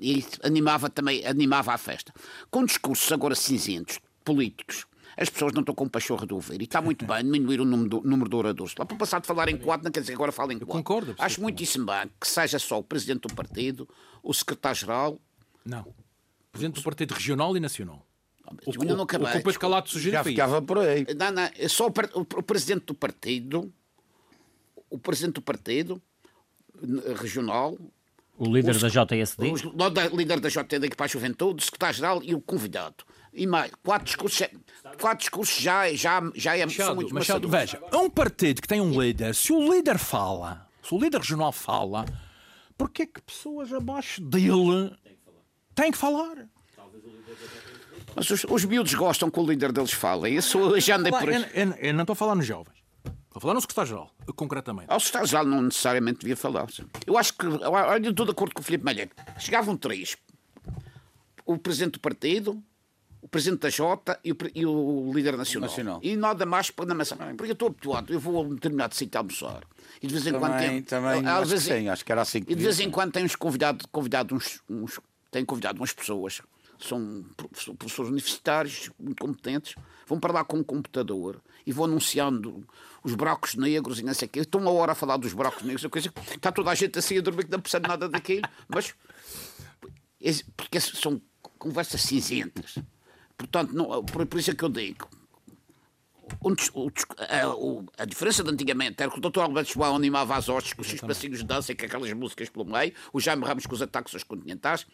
e e animava também animava a festa. Com discursos agora cinzentos, políticos, as pessoas não estão com pachorra de ouvir e está muito [LAUGHS] bem diminuir o número, do- número de oradores. Lá para passar de falar em quatro, não quer dizer que agora fala em quatro. concordo, Acho muitíssimo bem que seja só o presidente do partido, o secretário-geral. Não. Presidente do Partido Regional e Nacional. O, ainda não o, acabei, o que o Pedro Calado sugeriu Já ficava por aí. Não, não, é só o, o- o presidente do partido, o presidente do partido regional, O líder os- da JSD? O lo- da- líder da JTD para a Juventude, o secretário-geral e o convidado. E mais, quatro discursos, quatro discursos já, já, já é são Machado, muito Machado, veja, é um partido que tem um líder. Se o líder fala, se o líder regional fala, porquê é que pessoas abaixo dele têm que falar? Mas os, os miúdos gostam que o líder deles fale. Isso eu já andei por eu, eu- eu não estou a falar nos jovens. Estou a falar no secretário-geral, concretamente. Ao secretário-geral não necessariamente devia falar. Eu acho que, olha, eu estou de acordo com o Filipe Malheiro. Chegavam três. O presidente do partido, o presidente da Jota e o, e o líder nacional. Nacional. E nada mais para na maçã. Porque eu estou habituado, eu vou a um determinado sítio almoçar. E de vez em quando Também, tem. também às acho que vezes- sim, acho que era assim que E de vez em quando tem uns convidados, convidado uns, uns, tem convidado umas pessoas, são professor- professores universitários muito competentes, vão para lá com um computador e vão anunciando os brocos negros e não sei o quê. Estão uma hora a falar dos brocos negros, a coisa, está toda a gente assim a dormir que não percebe nada daquilo, mas é- porque são conversas cinzentas. Portanto, não, por, por isso é que eu digo. a, a diferença de antigamente era que o Dr. Alberto João animava as hostes com os seus passinhos de dança e com aquelas músicas pelo meio, o Jaime Ramos com os ataques aos continentais,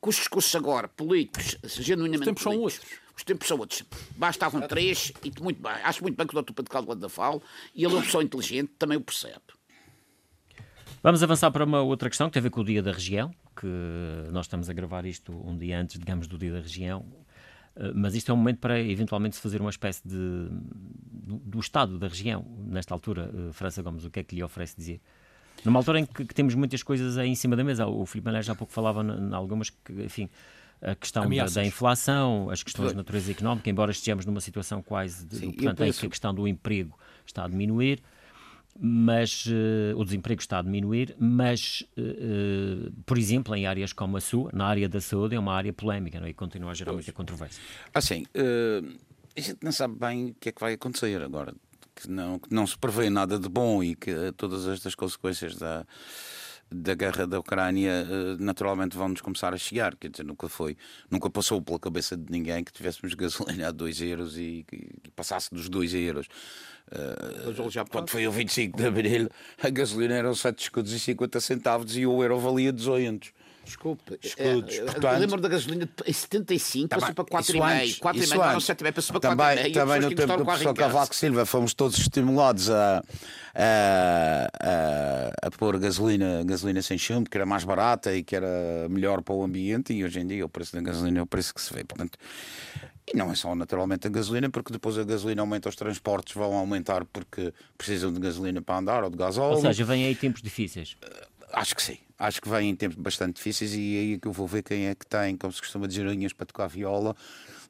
com os discursos agora políticos, genuinamente Os tempos são outros. Os tempos são outros. Bastavam três e muito bem. Acho muito bem que o Dr. Pedro Caldo da fala e ele é uma pessoa inteligente, também o percebe. Vamos avançar para uma outra questão que tem a ver com o Dia da Região, que nós estamos a gravar isto um dia antes, digamos, do Dia da Região, Eh, mas isto é um momento para eventualmente se fazer uma espécie de do, do estado da região, nesta altura, eh, França Gomes, o que é que lhe oferece dizer? Numa altura em que, que temos muitas coisas aí em cima da mesa, o Filipe Maneiro já há pouco falava em algumas que, enfim, a questão da, da inflação, as questões de natureza económica, embora estejamos numa situação quase de, Sim, portanto, em penso- que a questão do emprego está a diminuir, mas eh, o desemprego está a diminuir, mas, eh, eh, por exemplo, em áreas como a sua, na área da saúde, é uma área polémica não é? e continua a gerar muita controvérsia. Assim, a gente não sabe bem o que é que vai acontecer agora. Que não, que não se prevê nada de bom e que eh, todas estas consequências da, da guerra da Ucrânia eh, naturalmente vão-nos começar a chegar. Quer dizer, nunca foi, nunca passou pela cabeça de ninguém que tivéssemos [LAUGHS] gasolina a 2 euros e que passasse dos 2 euros. Eh, quando foi o 25 de Abril, a gasolina eram 7 escudos e 50 centavos e o euro valia 200. Desculpe. Escudos, é, portanto- eu lembro da gasolina em 75, Tá passou para isso 4,5. antes, 4,5 isso não, não antes. 7,5, passou para 4,5. Também, também no que tempo do professor. Cavaco Silva fomos todos estimulados a, a, a, a pôr gasolina, gasolina sem chumbo, que era mais barata e que era melhor para o ambiente, e hoje em dia o preço da gasolina é o preço que se vê. Portanto, e não é só naturalmente a gasolina, porque depois a gasolina aumenta, os transportes vão aumentar porque precisam de gasolina para andar ou de gasóleo. Ou seja, vêm aí tempos difíceis. Acho que sim. Acho que vem em tempos bastante difíceis e é aí que eu vou ver quem é que tem, como se costuma dizer, unhas para tocar viola,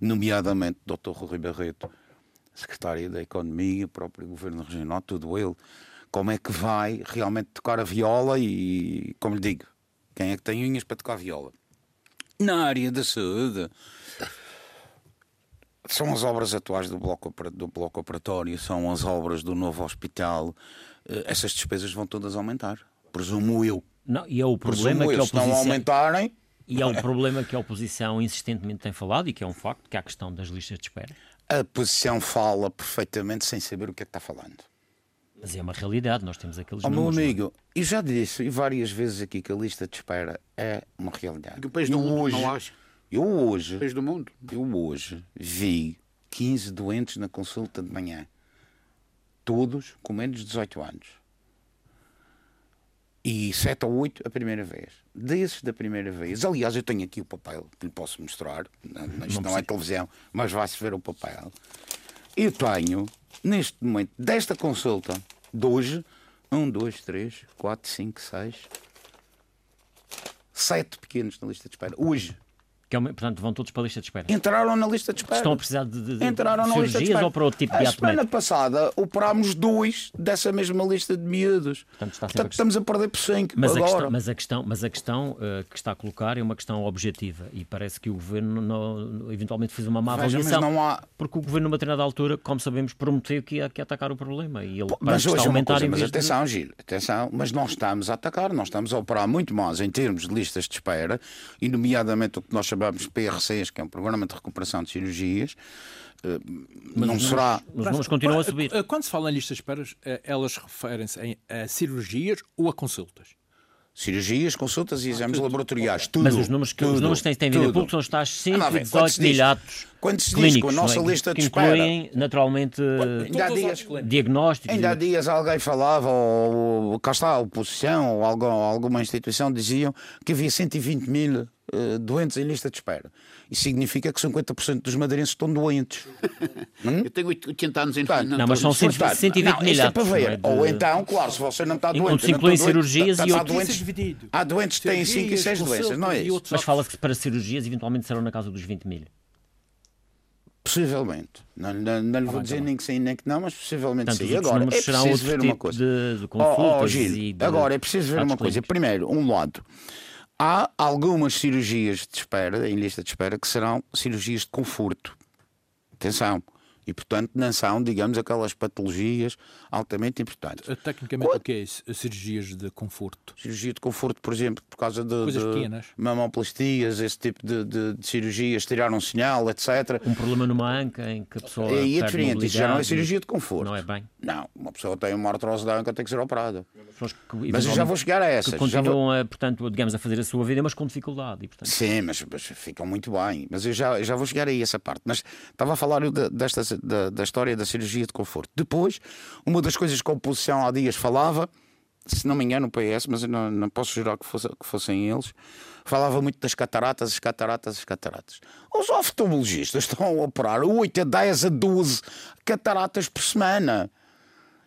nomeadamente Dr. Rui Barreto, secretário da Economia, próprio Governo Regional, tudo ele. Como é que vai realmente tocar a viola e, como lhe digo, quem é que tem unhas para tocar viola? Na área da saúde, são as obras atuais do bloco, do bloco operatório, são as obras do novo hospital. Eh, Essas despesas vão todas aumentar, presumo eu. Não, e é o problema Presumo que a se não oposição. aumentarem, E é um problema que a oposição insistentemente tem falado e que é um facto, que é a questão das listas de espera. a posição fala perfeitamente sem saber o que é que está falando. Mas é uma realidade, nós temos aqueles Ó meu números. não é? amigo, eu já disse várias vezes aqui que a lista de espera é uma realidade. Que o país do Eu mundo hoje, não acha. eu hoje, O país do mundo. eu hoje vi 15 doentes na consulta de manhã. Todos com menos de 18 anos. E 7 ou 8 a primeira vez. Desses da primeira vez. Aliás, eu tenho aqui o papel que lhe posso mostrar. Não, isto não, é televisão, mas vai-se ver o papel. Eu tenho, neste momento, desta consulta de hoje, 1, 2, 3, 4, 5, 6, 7 pequenos na lista de espera. Hoje. Que é uma- portanto, vão todos para a lista de espera. Entraram na lista de espera. Estão a precisar de, de- de Entraram de cirurgias ou para outro tipo de A ato semana médico? passada operámos dois dessa mesma lista de miúdos. Portanto, a Portanto, questão- estamos a perder por 5 Mas a, agora. questão, mas a questão, mas a questão eh, que está a colocar é uma questão objetiva e parece que o governo não- eventualmente fez uma má Veja, mas avaliação. não há- Porque o governo, numa determinada altura, como sabemos, prometeu que ia, que ia atacar o problema e ele Mas parece que hoje está a aumentar coisa, mas vez de- atenção, Gil, atenção, mas não estamos a atacar, nós estamos a operar muito mais em termos de listas de espera, e nomeadamente o que nós chamamos de PRCs, que é um programa de recuperação de cirurgias, eh, não os será. números- Os números continuam a subir. Eh, Quando se fala em listas de esperas, eh, elas referem-se em- a cirurgias ou a consultas? Cirurgias, consultas e exames laboratoriais, tudo. Mas os números que, os tudo, números que têm, têm vindo a tudo. público são os tais Ah, lá vem, quando 118 se diz- mil atos quando se diz clínicos, com a nossa não é? lista que de espera- incluem, naturalmente, Ainda há os dias- diagnósticos. Ainda há dias alguém falava, ou, ou cá está, a oposição, ou algum, alguma instituição diziam que havia 120 mil eh, doentes em lista de espera. Isso significa que 50% dos madeirenses estão doentes. [LAUGHS] Eu tenho 80 anos em Portanto, Não, mas são estou- 120 Portanto, 120 não, mil isto é para atos, ver. não é de- Ou então, claro, se você não está doente. se não incluem doente, cirurgias está- e está outros- doentes- é dividido. Há doentes que têm 5 e 6 Cirurgias, doenças, não é e isso? Mas fala-se que para cirurgias eventualmente serão na casa dos 20 mil. Possivelmente. Não, não, não lhe vou dizer nem que sim nem que não, mas possivelmente Portanto, sim. outros Agora, é números serão preciso outro ver uma tipo coisa. de, de Oh, consultas oh, Gil, e de agora é preciso ver uma coisa. Primeiro, um lado. Há algumas cirurgias de espera, em lista de espera, que serão cirurgias de conforto. Atenção. E, portanto, não são, digamos, aquelas patologias altamente importantes. Eh, Tecnicamente, o que é isso? As cirurgias de conforto. Cirurgia de conforto, por exemplo, por causa de, Coisas de pequenas. mamoplastias, esse tipo de, de- de cirurgias, tirar um sinal, etc. Um problema numa anca em que a pessoa. E é perde diferente, isso já não é mobilidade cirurgia de conforto. Não é bem. Não, uma pessoa tem uma artrose da anca, tem que ser operada. Que, Mas eu já vou chegar a essas. Que já vou- continuam, a, portanto, digamos, a fazer a sua vida, mas com dificuldade. E, portanto, Sim, mas, mas ficam muito bem. Mas eu já, já vou chegar aí a essa parte. Mas estava a falar eu da, da, história da cirurgia de conforto. Depois, uma das coisas que a oposição há dias falava, se não me engano, o PS, mas não, não posso jurar que, fosse, que fossem eles, falava muito das cataratas, as cataratas, as cataratas. Os oftalmologistas estão a operar 8 a 10 a 12 cataratas por semana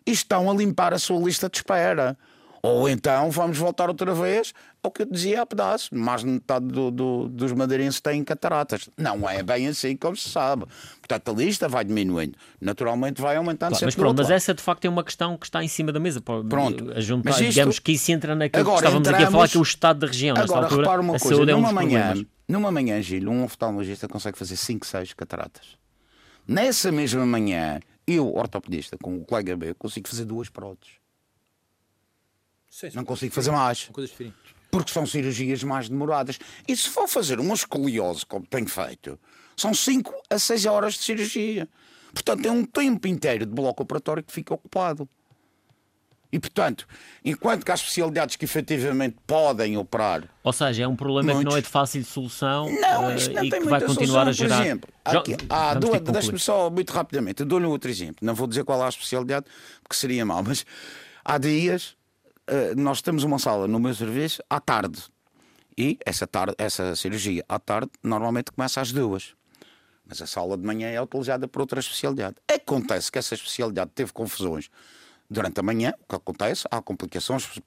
e estão a limpar a sua lista de espera. Ou então vamos voltar outra vez ao que eu dizia a pedaço. Mais de metade do- do- dos madeirenses têm cataratas. Não é bem assim como se sabe. Portanto, a lista vai diminuindo. Naturalmente vai aumentando Claro, mas pronto, mas essa de facto é uma questão que está em cima da mesa. Pronto. A juntar, Mas isto- digamos que isso entra naquilo Agora que estávamos aqui a falar, entramos- que é o estado da região. Agora, altura, repara uma coisa. saúde é um Numa manhã, problemas. numa manhã, Gil, um oftalmologista consegue fazer 5, 6 cataratas. Nessa mesma manhã, eu, ortopedista, com o colega meu, consigo fazer duas próteses. Sim, Não consigo fazer mais. Coisas diferentes. porque são cirurgias mais demoradas. E se for fazer uma escoliose, como tenho feito, são 5 a 6 horas de cirurgia. Portanto, é um tempo inteiro de bloco operatório que fica ocupado. E, portanto, enquanto que há especialidades que efetivamente podem operar. Ou seja, é um problema muitos... que não é de fácil solução não, isto não e tem que vai continuar solução. a gerar. Por exemplo, aqui, há duas, deixe-me só muito rapidamente, eu dou-lhe um outro exemplo. Não vou dizer qual é a especialidade, porque seria mau, mas há dias nós temos uma sala no meu serviço à tarde. E essa, tarde, essa cirurgia à tarde normalmente começa às duas. Mas a sala de manhã é utilizada por outra especialidade. Acontece que essa especialidade teve confusões durante a manhã, o que acontece, há complicações,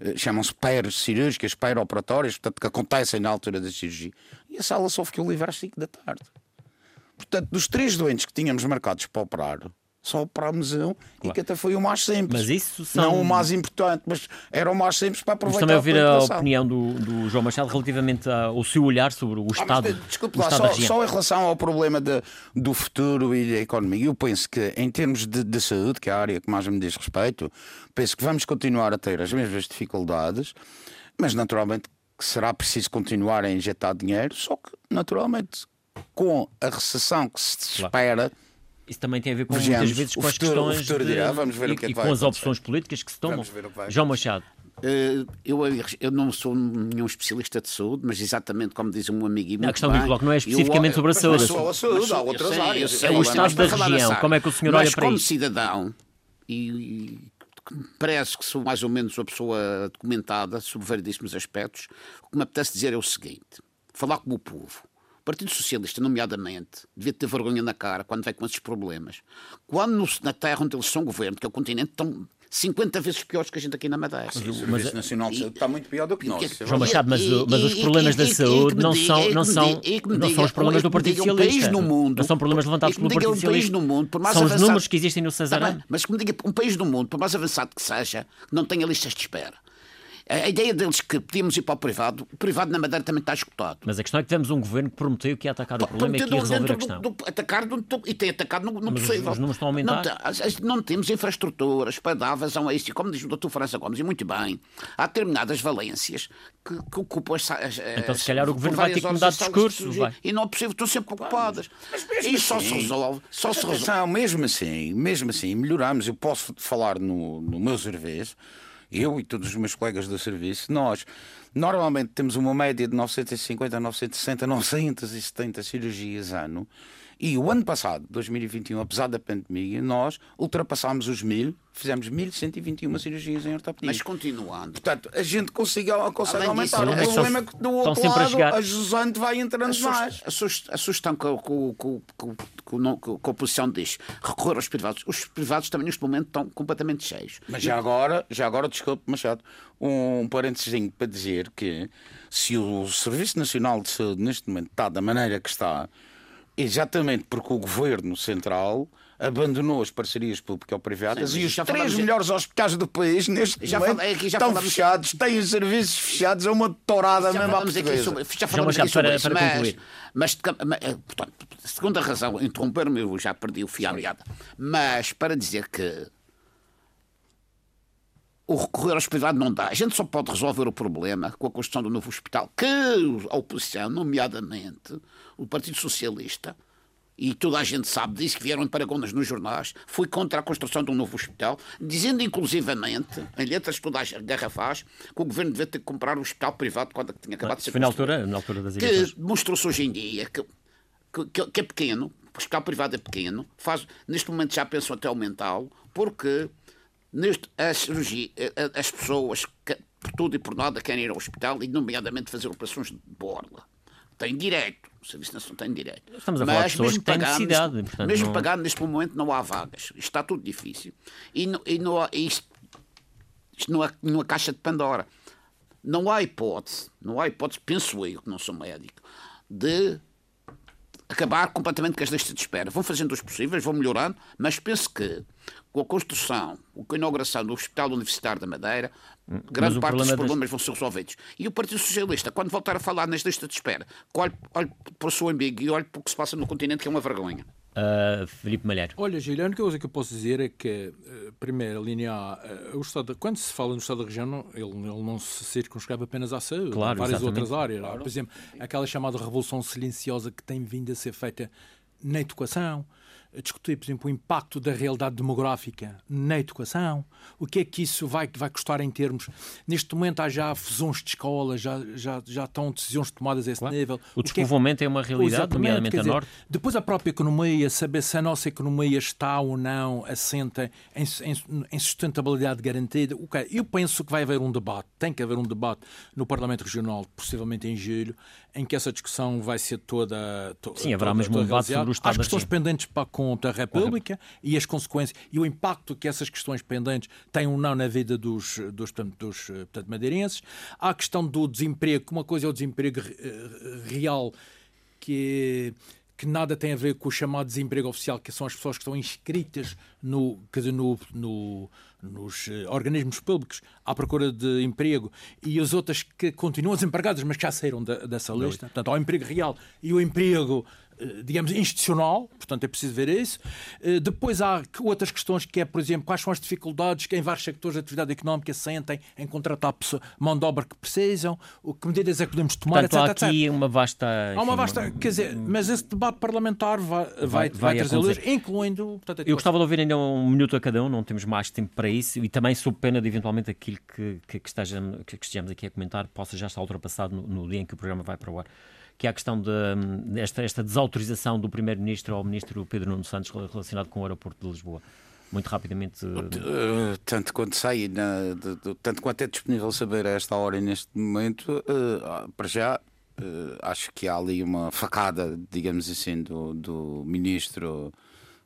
eh, chamam-se peres cirúrgicas, operatórias portanto, que acontecem na altura da cirurgia. E a sala só ficou livre às 5 da tarde. Portanto, dos três doentes que tínhamos marcados para operar, só para a museu claro. e que até foi o mais simples. Mas isso são... Não o mais importante, mas era o mais simples para aproveitar Vamos também ouvir a, opinião do, do, João Machado relativamente ao seu olhar sobre o ah, Estado. Mas, desculpe lá, só, só, em relação ao problema de, do futuro e da economia, eu penso que em termos de, de, saúde, que é a área que mais me diz respeito, penso que vamos continuar a ter as mesmas dificuldades, mas naturalmente que será preciso continuar a injetar dinheiro, só que naturalmente com a recessão que se espera. Claro isso também tem a ver com Vejamos, muitas vezes com as questões de, dirá, e, que é que e com as opções políticas que se tomam. João Machado. Uh, eu, eu não sou nenhum especialista de saúde, mas exatamente como diz um amigo e muito A questão bem, do bloco não é especificamente sobre a saúde. Mas, a saúde, há outras sei, áreas. Sei, é o estado da região. Como é que o senhor mas olha para como isso? cidadão, e, e parece que sou mais ou menos uma pessoa documentada sobre variedíssimos aspectos, o que me apetece dizer é o seguinte: falar como o povo. O Partido Socialista, nomeadamente, devia ter vergonha na cara quando vem com esses problemas. Quando no, na terra onde eles são governo, que é o continente, estão 50 vezes piores que a gente aqui na Madeira. Mas o Serviço Nacional de Saúde está muito pior do que nós. João Machado, mas, mas os problemas da saúde não são, não são, não são os problemas do Partido Socialista. no mundo, não são problemas levantados pelo Partido Socialista. Um mundo, são os números que existem no Cesarano. Mas que me diga, um país no mundo, por mais avançado que seja, não tenha listas de espera. A ideia deles que podíamos ir para o privado, o privado na Madeira também está escutado. Mas a questão é que tivemos um governo que prometeu que ia atacar o problema e que ia resolver a questão. Do, do, atacar do, e tem atacado no, no Mas possível. Os, números estão a aumentar. Não, não temos infraestruturas para dar vazão a isso. E como diz o Dr. França Gomes, e muito bem, há determinadas valências que, que ocupam as, as, Então, se calhar, o governo vai ter que mudar de discurso. Vai. E não é possível, estão sempre ocupadas. Mas mesmo e só assim, se resolve. Só se resolve. mesmo assim, mesmo assim, melhoramos. Eu posso falar no, no meu serviço eu e todos os meus colegas do serviço, nós normalmente temos uma média de 950, 960, 970 cirurgias ano. E o ano passado, 2021, apesar da pandemia, nós ultrapassámos os mil, fizemos 1121 cirurgias em ortopedia. Mas continuando. Portanto, a gente consegue, consegue aumentar. Disso, o problema é que do outro lado a, a jusante vai entrando a mais. A sugestão que, que, que, que, a oposição diz, recorrer aos privados. Os privados também neste momento estão completamente cheios. Mas já agora, já agora desculpe, Machado, um parênteses para dizer que se o Serviço Nacional de Saúde neste momento está da maneira que está, Exatamente, porque o governo central abandonou as parcerias público-privadas e os três melhores hospitais do país neste já momento falei, estão falamos... fechados, têm os serviços fechados, é uma tourada mesmo à portuguesa. Sobre, já falamos já aqui sobre para, isso, mas, mas, mas, eh, portanto, segunda razão, interromper-me, eu já perdi o fio à meada, mas para dizer que o recorrer aos privados não dá. A gente só pode resolver o problema com a construção do novo hospital, que a oposição, nomeadamente o Partido Socialista, e toda a gente sabe disso, que vieram em paragonas nos jornais, foi contra a construção de um novo hospital, dizendo inclusivamente, em letras que toda a guerra faz, que o governo devia ter que comprar um hospital privado quando tinha acabado de ser Foi na altura, na altura das eleições. Que mostrou-se hoje em dia que, que, que, é pequeno, o hospital privado é pequeno, faz, neste momento já pensam até aumentá-lo, porque neste, as, cirurgia, as pessoas, que, por tudo e por nada, querem ir ao hospital e, nomeadamente, fazer operações de borla. Têm direito o Serviço Nacional tem direito. Estamos a falar Mas, de pessoas que têm necessidade. Neste, portanto, mesmo não... pagando, neste momento não há vagas. Isto está tudo difícil. E, não, e não há, isto, isto não é numa caixa de Pandora. Não há hipótese, não há hipótese, penso eu, que não sou médico, de acabar completamente com as listas de espera. Vão fazendo os possíveis, vão melhorando, mas penso que com a construção, com a inauguração do Hospital Universitário da Madeira, hum, grande parte dos problemas das... vão ser resolvidos. E o Partido Socialista, quando voltar a falar nas listas de espera, olhe, olhe para o seu umbigo e olhe para o que se passa no continente, que é uma vergonha. Uh, Felipe Malheiro. Olha, Gilho, a única coisa que eu posso dizer é que, uh, primeiro, a linha A, uh, o estado, quando se fala no Estado da região, não, ele, ele não se circunscreve apenas à saúde, claro, várias exatamente. outras áreas. Claro. Por exemplo, aquela chamada revolução silenciosa que tem vindo a ser feita na educação, discutir, por exemplo, o impacto da realidade demográfica na educação, o que é que isso vai, vai custar em termos. Neste momento há já fusões de escolas, já, já, já estão decisões tomadas a esse claro. nível. O despovoamento é, é, uma realidade, nomeadamente a norte. Depois a própria economia, saber se a nossa economia está ou não assenta em, em, em sustentabilidade garantida. Okay. Eu penso que vai haver um debate, tem que haver um debate no Parlamento Regional, possivelmente em julho, em que essa discussão vai ser toda. To, Sim, haverá toda, mesmo um debate sobre o Estado As questões pendentes para conta da República e as consequências e o impacto que essas questões pendentes têm ou não na vida dos, dos, portanto, dos portanto, madeirenses. Há a questão do desemprego, que uma coisa é o desemprego eh, real, que que nada tem a ver com o chamado desemprego oficial, que são as pessoas que estão inscritas no, no, no, nos eh, organismos públicos à procura de emprego e as outras que continuam desempregadas, mas que já saíram da, dessa lista. Portanto, há o emprego real e o emprego digamos, institucional, portanto é preciso ver isso. Eh, depois há outras questões que é, por exemplo, quais são as dificuldades que em vários sectores de atividade económica sentem em contratar mão de obra que precisam, que medidas é que podemos tomar, portanto, etc. Há aqui uma vasta... Há uma vasta, quer dizer, mas esse debate parlamentar vai, vai, vai, vai trazer luz, incluindo... Portanto, Eu gostava de ouvir ainda um minuto a cada um, não temos mais tempo para isso, e também sob pena de eventualmente aquilo que, que, que, estejamos, que estejamos aqui a comentar possa já estar ultrapassado no, no dia em que o programa vai para o ar que é a questão desta de, esta desautorização do Primeiro-Ministro ao Ministro Pedro Nuno Santos relacionado com o aeroporto de Lisboa. Muito rapidamente. Uh, tanto quanto sai, na, tanto quanto é disponível saber a esta hora e neste momento, uh, para já, uh, acho que há ali uma facada, digamos assim, do, do Ministro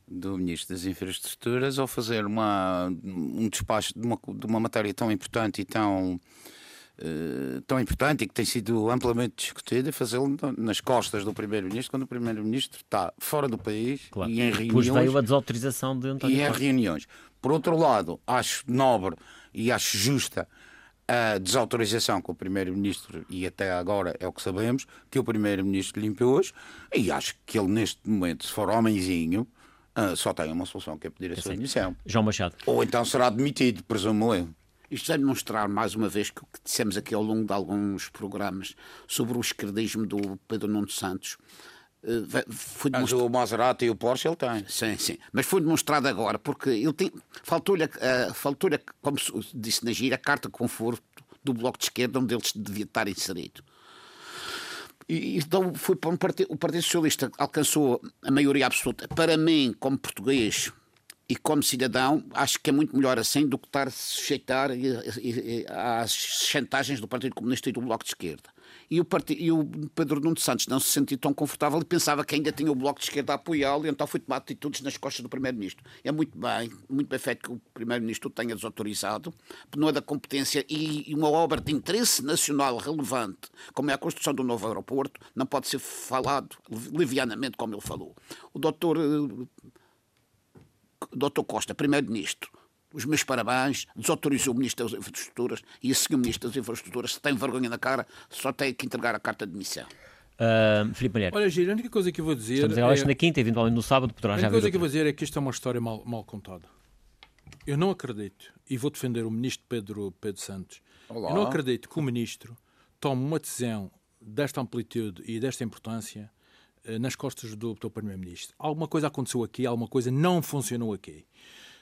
do Ministro das Infraestruturas ao fazer uma, um despacho de uma, de uma matéria tão importante e tão eh, tão importante e que tem sido amplamente discutida, fazê-lo nas costas do Primeiro-Ministro, quando o Primeiro-Ministro está fora do país claro. e em reuniões. Depois veio a desautorização de António E em reuniões. Por outro lado, acho nobre e acho justa a desautorização que o Primeiro-Ministro, e até agora é o que sabemos, que o Primeiro-Ministro lhe impôs, e acho que ele, neste momento, se for homenzinho, uh, só tem uma solução, que é pedir a sua demissão. João Machado. Ou então será demitido, presumo eu. Isto vai demonstrar mais uma vez que o que dissemos aqui ao longo de alguns programas sobre o esquerdismo do Pedro Nuno Santos. Uh, foi Mas o Maserati e o Porsche ele tem. Sim, sim. Mas foi demonstrado agora, porque ele tem. Faltou-lhe, uh, faltou como disse na gira, a carta de conforto do Bloco de Esquerda, onde ele devia estar inserido. E, então foi para um partido, o Partido Socialista alcançou a maioria absoluta. Para mim, como português, e como cidadão, acho que é muito melhor assim do que estar a sujeitar às chantagens do Partido Comunista e do Bloco de Esquerda. E o, partido, e o Pedro Nuno Santos não se sentia tão confortável e pensava que ainda tinha o Bloco de Esquerda a apoiá-lo e então foi tomar atitudes nas costas do Primeiro-Ministro. É muito bem, muito bem feito que o Primeiro-Ministro tenha desautorizado, não é da competência e uma obra de interesse nacional relevante, como é a construção do novo aeroporto, não pode ser falado levianamente como ele falou. O doutor eh, Dr. Costa, Primeiro-Ministro, os meus parabéns, desautorizou o Ministro das Infraestruturas e a seguir o Ministro das Infraestruturas, se tem vergonha na cara, só tem que entregar a carta de demissão. Uh, Filipe Malher. Olha, Giro, a única coisa que eu vou dizer. Estamos agora é... na quinta, eventualmente no sábado, poderá já A única coisa que eu vou dizer é que isto é uma história mal, mal contada. Eu não acredito, e vou defender o Ministro Pedro, Pedro Santos, Olá. eu não acredito que o Ministro tome uma decisão desta amplitude e desta importância nas costas do, do Primeiro-Ministro. Alguma coisa aconteceu aqui, alguma coisa não funcionou aqui.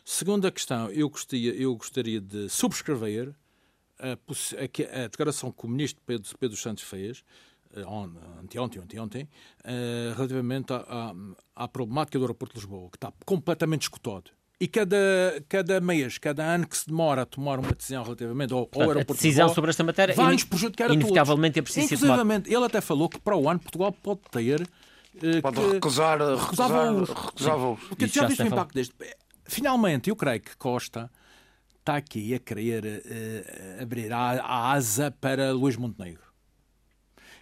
Segunda questão, eu gostaria, eu gostaria de subscrever a, a, a declaração que o Ministro Pedro, Pedro Santos fez, eh, anteontem, anteontem, uh, relativamente à, à, problemática do aeroporto de Lisboa, que está completamente escutado. E cada, cada mês, cada ano que se demora a tomar uma decisão relativamente ao, ao aeroporto decisão de Lisboa, sobre esta matéria vai-nos prejudicar a inevitavelmente todos. é preciso Inclusive, ele até falou que para o ano Portugal pode ter eh, Pode que recusar, recusar, recusar voos. Porque já viste o impacto deste. Finalmente, eu creio que Costa está aqui a querer uh, abrir a, a, asa para Luís Montenegro.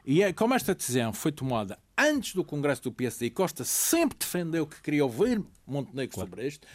E é, como esta decisão foi tomada antes do Congresso do PSD e Costa sempre defendeu que queria ouvir Montenegro claro. sobre isto,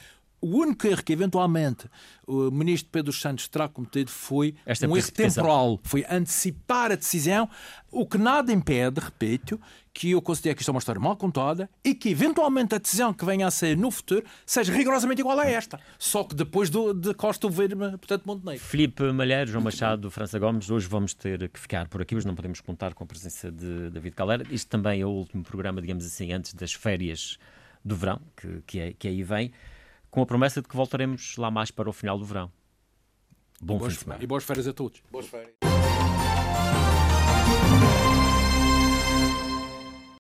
o único erro que eventualmente o ministro Pedro Santos terá cometido foi Esta um erro temporal, foi antecipar a decisão, o que nada impede, repito, que eu considero que isto é uma história mal contada e que eventualmente a decisão que venha a ser no futuro seja rigorosamente igual a esta, só que depois do, de Costa ver, portanto, Montenegro. Filipe Malheiro, João Machado, França Gomes, hoje vamos ter que ficar por aqui, hoje não podemos contar com a presença de David Calera. Isto também é o último programa, digamos assim, antes das férias do verão, que, que, é, que aí vem, com a promessa de que voltaremos lá mais para o final do verão. Bom boas, fim de semana. E boas férias a todos. Boas férias.